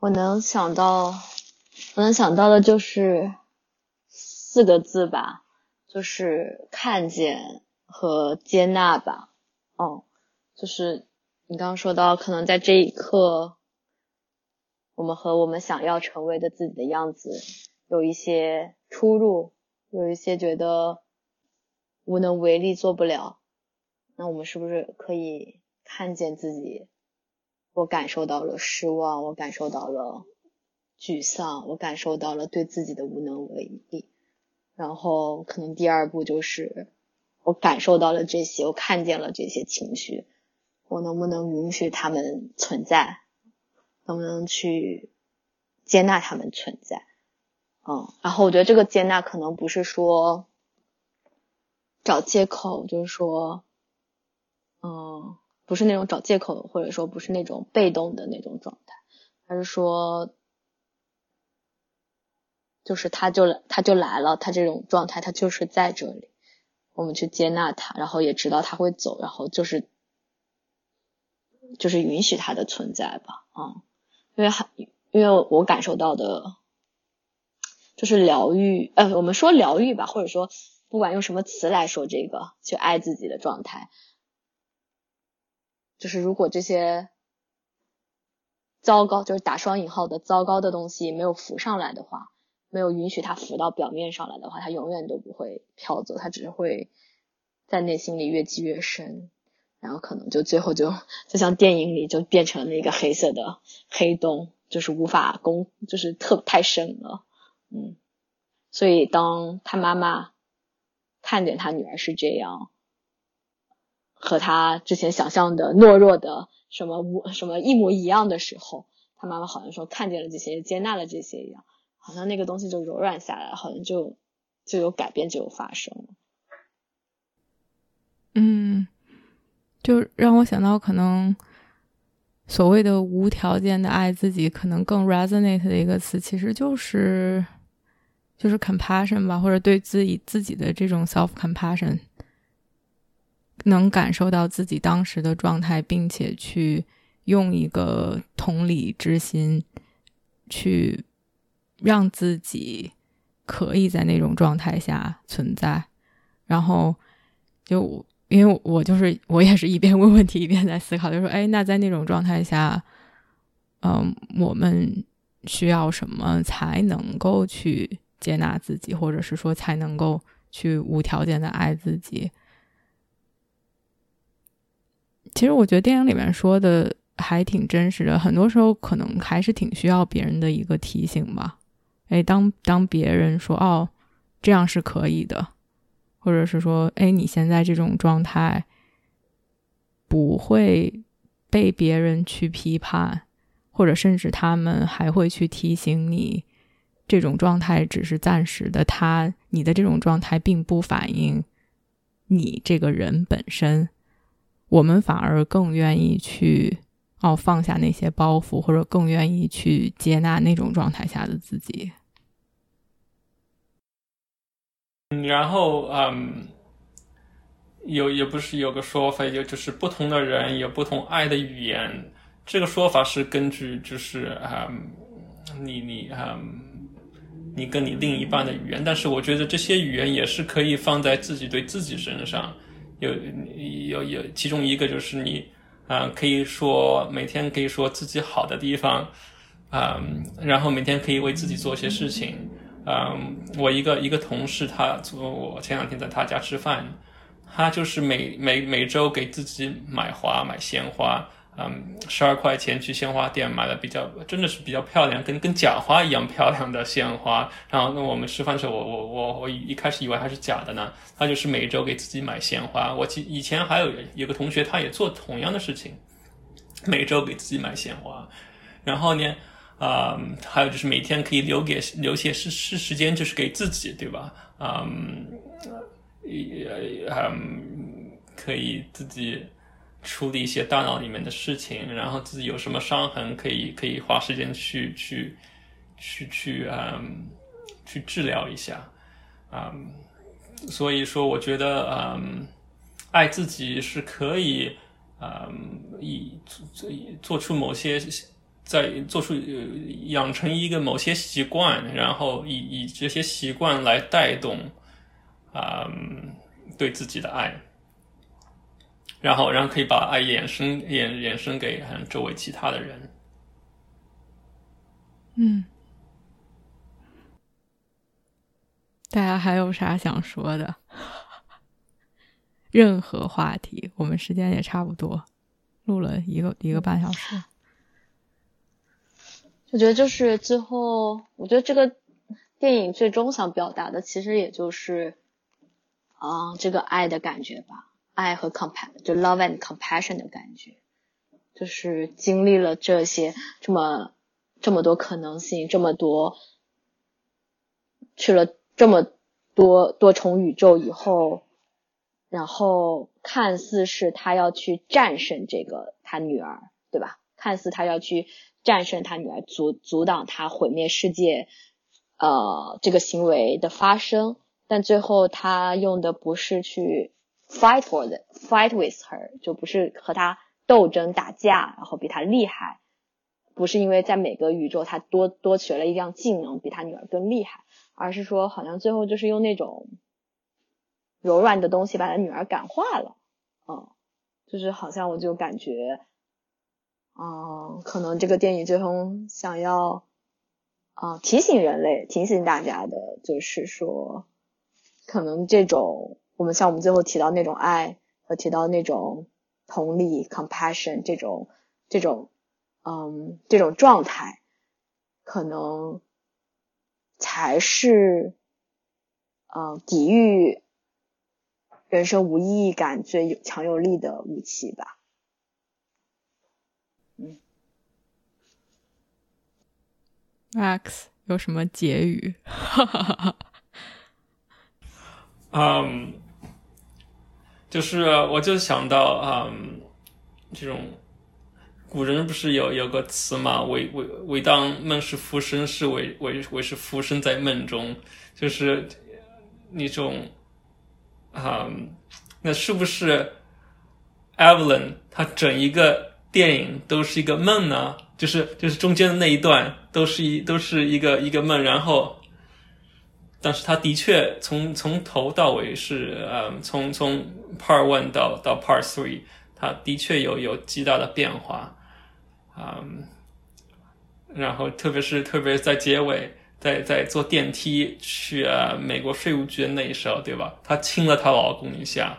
我能想到，我能想到的就是四个字吧，就是看见和接纳吧。哦，就是你刚刚说到，可能在这一刻，我们和我们想要成为的自己的样子有一些出入，有一些觉得无能为力，做不了。那我们是不是可以看见自己？我感受到了失望，我感受到了沮丧，我感受到了对自己的无能为力。然后，可能第二步就是我感受到了这些，我看见了这些情绪，我能不能允许他们存在？能不能去接纳他们存在？嗯，然后我觉得这个接纳可能不是说找借口，就是说，嗯。不是那种找借口，或者说不是那种被动的那种状态，而是说，就是他就他就来了，他这种状态他就是在这里，我们去接纳他，然后也知道他会走，然后就是就是允许他的存在吧，啊，因为还因为我感受到的，就是疗愈，呃，我们说疗愈吧，或者说不管用什么词来说这个，去爱自己的状态。就是如果这些糟糕，就是打双引号的糟糕的东西没有浮上来的话，没有允许它浮到表面上来的话，它永远都不会飘走，它只是会在内心里越积越深，然后可能就最后就就像电影里就变成了那个黑色的黑洞，就是无法攻，就是特太深了，嗯，所以当他妈妈看见他女儿是这样。和他之前想象的懦弱的什么无什么一模一样的时候，他妈妈好像说看见了这些，接纳了这些一样，好像那个东西就柔软下来，好像就就有改变，就有发生了。嗯，就让我想到，可能所谓的无条件的爱自己，可能更 resonate 的一个词，其实就是就是 compassion 吧，或者对自己自己的这种 self compassion。能感受到自己当时的状态，并且去用一个同理之心，去让自己可以在那种状态下存在。然后，就因为我就是我也是一边问问题一边在思考，就说：“哎，那在那种状态下，嗯，我们需要什么才能够去接纳自己，或者是说才能够去无条件的爱自己？”其实我觉得电影里面说的还挺真实的，很多时候可能还是挺需要别人的一个提醒吧。哎，当当别人说“哦，这样是可以的”，或者是说“哎，你现在这种状态不会被别人去批判”，或者甚至他们还会去提醒你，这种状态只是暂时的，他你的这种状态并不反映你这个人本身。我们反而更愿意去哦放下那些包袱，或者更愿意去接纳那种状态下的自己。然后，嗯，有也不是有个说法，就就是不同的人有不同爱的语言。这个说法是根据就是嗯，你你嗯，你跟你另一半的语言。但是我觉得这些语言也是可以放在自己对自己身上。有有有，其中一个就是你，啊，可以说每天可以说自己好的地方，啊，然后每天可以为自己做些事情，嗯，我一个一个同事，他我前两天在他家吃饭，他就是每每每周给自己买花买鲜花。嗯，十二块钱去鲜花店买了比较，真的是比较漂亮，跟跟假花一样漂亮的鲜花。然后那我们吃饭的时候，我我我我一开始以为还是假的呢。他就是每周给自己买鲜花。我以以前还有有个同学，他也做同样的事情，每周给自己买鲜花。然后呢，啊，还有就是每天可以留给留些是是时间，就是给自己，对吧？嗯，也嗯，可以自己。处理一些大脑里面的事情，然后自己有什么伤痕，可以可以花时间去去去去嗯去治疗一下，嗯，所以说我觉得嗯爱自己是可以嗯以做做出某些在做出养成一个某些习惯，然后以以这些习惯来带动嗯对自己的爱。然后，然后可以把爱延伸、延延伸给周围其他的人。嗯，大家还有啥想说的？任何话题，我们时间也差不多，录了一个一个半小时。我觉得就是最后，我觉得这个电影最终想表达的，其实也就是啊，这个爱的感觉吧。爱和 compa 就 love and compassion 的感觉，就是经历了这些这么这么多可能性，这么多去了这么多多重宇宙以后，然后看似是他要去战胜这个他女儿，对吧？看似他要去战胜他女儿，阻阻挡他毁灭世界，呃，这个行为的发生，但最后他用的不是去。fight for the fight with her 就不是和他斗争打架，然后比他厉害，不是因为在每个宇宙他多多学了一样技能比他女儿更厉害，而是说好像最后就是用那种柔软的东西把他女儿感化了，嗯，就是好像我就感觉，嗯，可能这个电影最终想要啊提醒人类、提醒大家的，就是说，可能这种我们像我们最后提到那种爱和提到那种同理 （compassion） 这种这种嗯这种状态，可能才是嗯抵御。人生无意义感最有强有力的武器吧。，Max 有什么结语？嗯，就是我就想到，嗯，这种古人不是有有个词嘛，“唯唯唯当梦是浮生，是唯唯唯是浮生在梦中”，就是那种。啊，那是不是 Evelyn 他整一个电影都是一个梦呢？就是就是中间的那一段都是一都是一个一个梦，然后，但是他的确从从头到尾是呃从从 Part One 到到 Part Three，他的确有有极大的变化，啊，然后特别是特别在结尾。在在坐电梯去美国税务局的那一时候，对吧？她亲了她老公一下，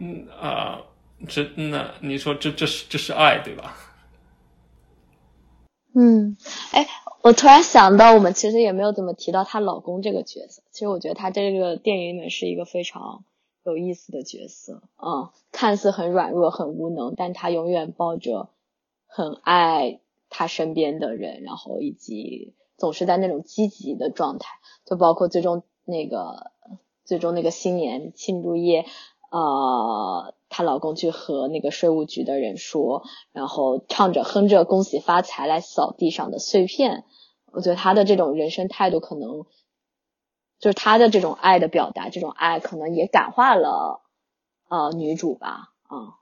嗯啊，这那你说这这是这是爱，对吧？嗯，哎，我突然想到，我们其实也没有怎么提到她老公这个角色。其实我觉得他这个电影里面是一个非常有意思的角色嗯，看似很软弱、很无能，但他永远抱着很爱他身边的人，然后以及。总是在那种积极的状态，就包括最终那个最终那个新年庆祝夜，呃，她老公去和那个税务局的人说，然后唱着哼着恭喜发财来扫地上的碎片。我觉得她的这种人生态度，可能就是他的这种爱的表达，这种爱可能也感化了呃女主吧，啊，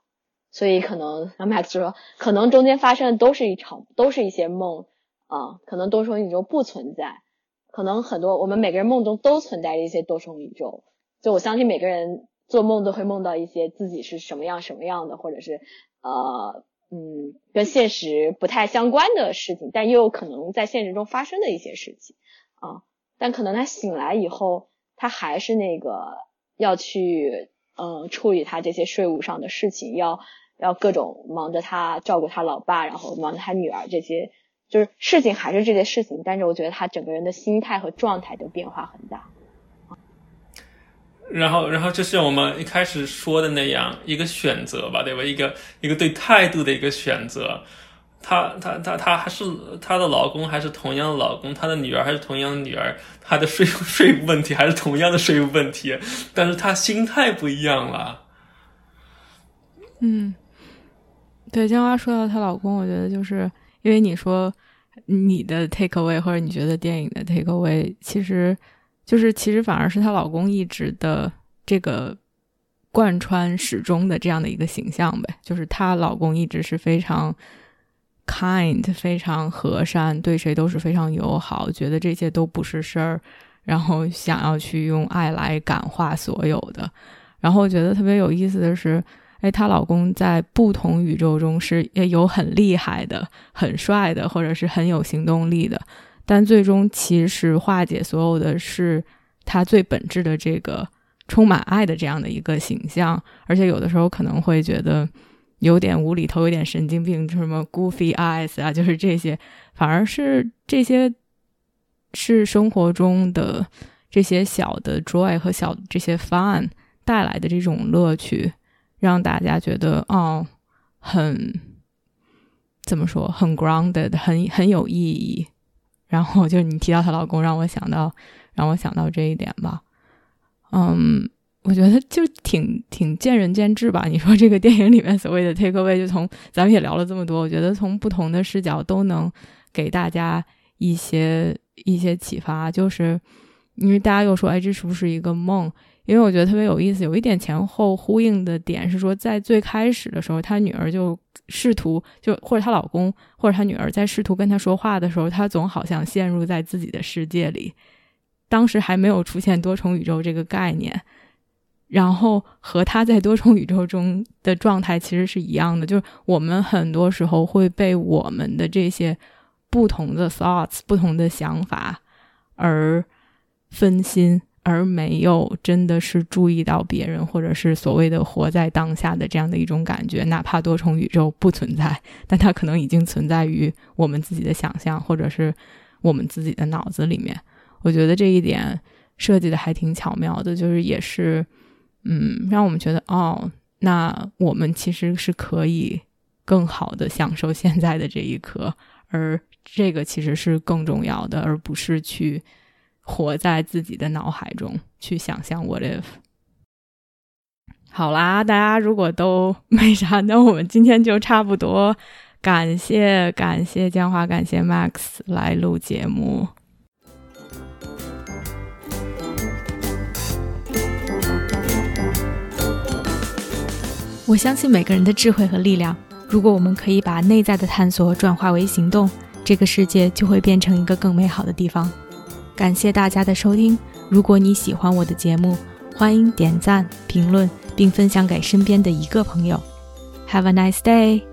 所以可能 Max 说，可能中间发生的都是一场，都是一些梦。啊，可能多重宇宙不存在，可能很多我们每个人梦中都存在一些多重宇宙。就我相信每个人做梦都会梦到一些自己是什么样什么样的，或者是呃嗯跟现实不太相关的事情，但又有可能在现实中发生的一些事情啊。但可能他醒来以后，他还是那个要去嗯处理他这些税务上的事情，要要各种忙着他照顾他老爸，然后忙着他女儿这些。就是事情还是这些事情，但是我觉得他整个人的心态和状态都变化很大。然后，然后就像我们一开始说的那样，一个选择吧，对吧？一个一个对态度的一个选择。她她她她还是她的老公，还是同样的老公；她的女儿还是同样的女儿；她的税税务问题还是同样的税务问题。但是她心态不一样了。嗯，对，江花说到她老公，我觉得就是。因为你说你的 take away 或者你觉得电影的 take away，其实就是其实反而是她老公一直的这个贯穿始终的这样的一个形象呗，就是她老公一直是非常 kind，非常和善，对谁都是非常友好，觉得这些都不是事儿，然后想要去用爱来感化所有的。然后我觉得特别有意思的是。哎，她老公在不同宇宙中是也有很厉害的、很帅的，或者是很有行动力的，但最终其实化解所有的是他最本质的这个充满爱的这样的一个形象，而且有的时候可能会觉得有点无厘头、有点神经病，什么 goofy eyes 啊，就是这些，反而是这些是生活中的这些小的 joy 和小的这些 fun 带来的这种乐趣。让大家觉得哦，很怎么说，很 grounded，很很有意义。然后就是你提到她老公，让我想到，让我想到这一点吧。嗯，我觉得就挺挺见仁见智吧。你说这个电影里面所谓的 take away，就从咱们也聊了这么多，我觉得从不同的视角都能给大家一些一些启发。就是因为大家又说，哎，这是不是一个梦？因为我觉得特别有意思，有一点前后呼应的点是说，在最开始的时候，她女儿就试图就或者她老公或者她女儿在试图跟她说话的时候，她总好像陷入在自己的世界里。当时还没有出现多重宇宙这个概念，然后和他在多重宇宙中的状态其实是一样的，就是我们很多时候会被我们的这些不同的 thoughts、不同的想法而分心，而没有真的是注意到别人，或者是所谓的活在当下的这样的一种感觉。哪怕多重宇宙不存在，但它可能已经存在于我们自己的想象，或者是我们自己的脑子里面。我觉得这一点设计的还挺巧妙的，就是也是。嗯，让我们觉得哦，那我们其实是可以更好的享受现在的这一刻，而这个其实是更重要的，而不是去活在自己的脑海中去想象 what if。好啦，大家如果都 没啥，那我们今天就差不多。感谢感谢江华，感谢 Max 来录节目。我相信每个人的智慧和力量。如果我们可以把内在的探索转化为行动，这个世界就会变成一个更美好的地方。感谢大家的收听。如果你喜欢我的节目，欢迎点赞、评论并分享给身边的一个朋友。Have a nice day.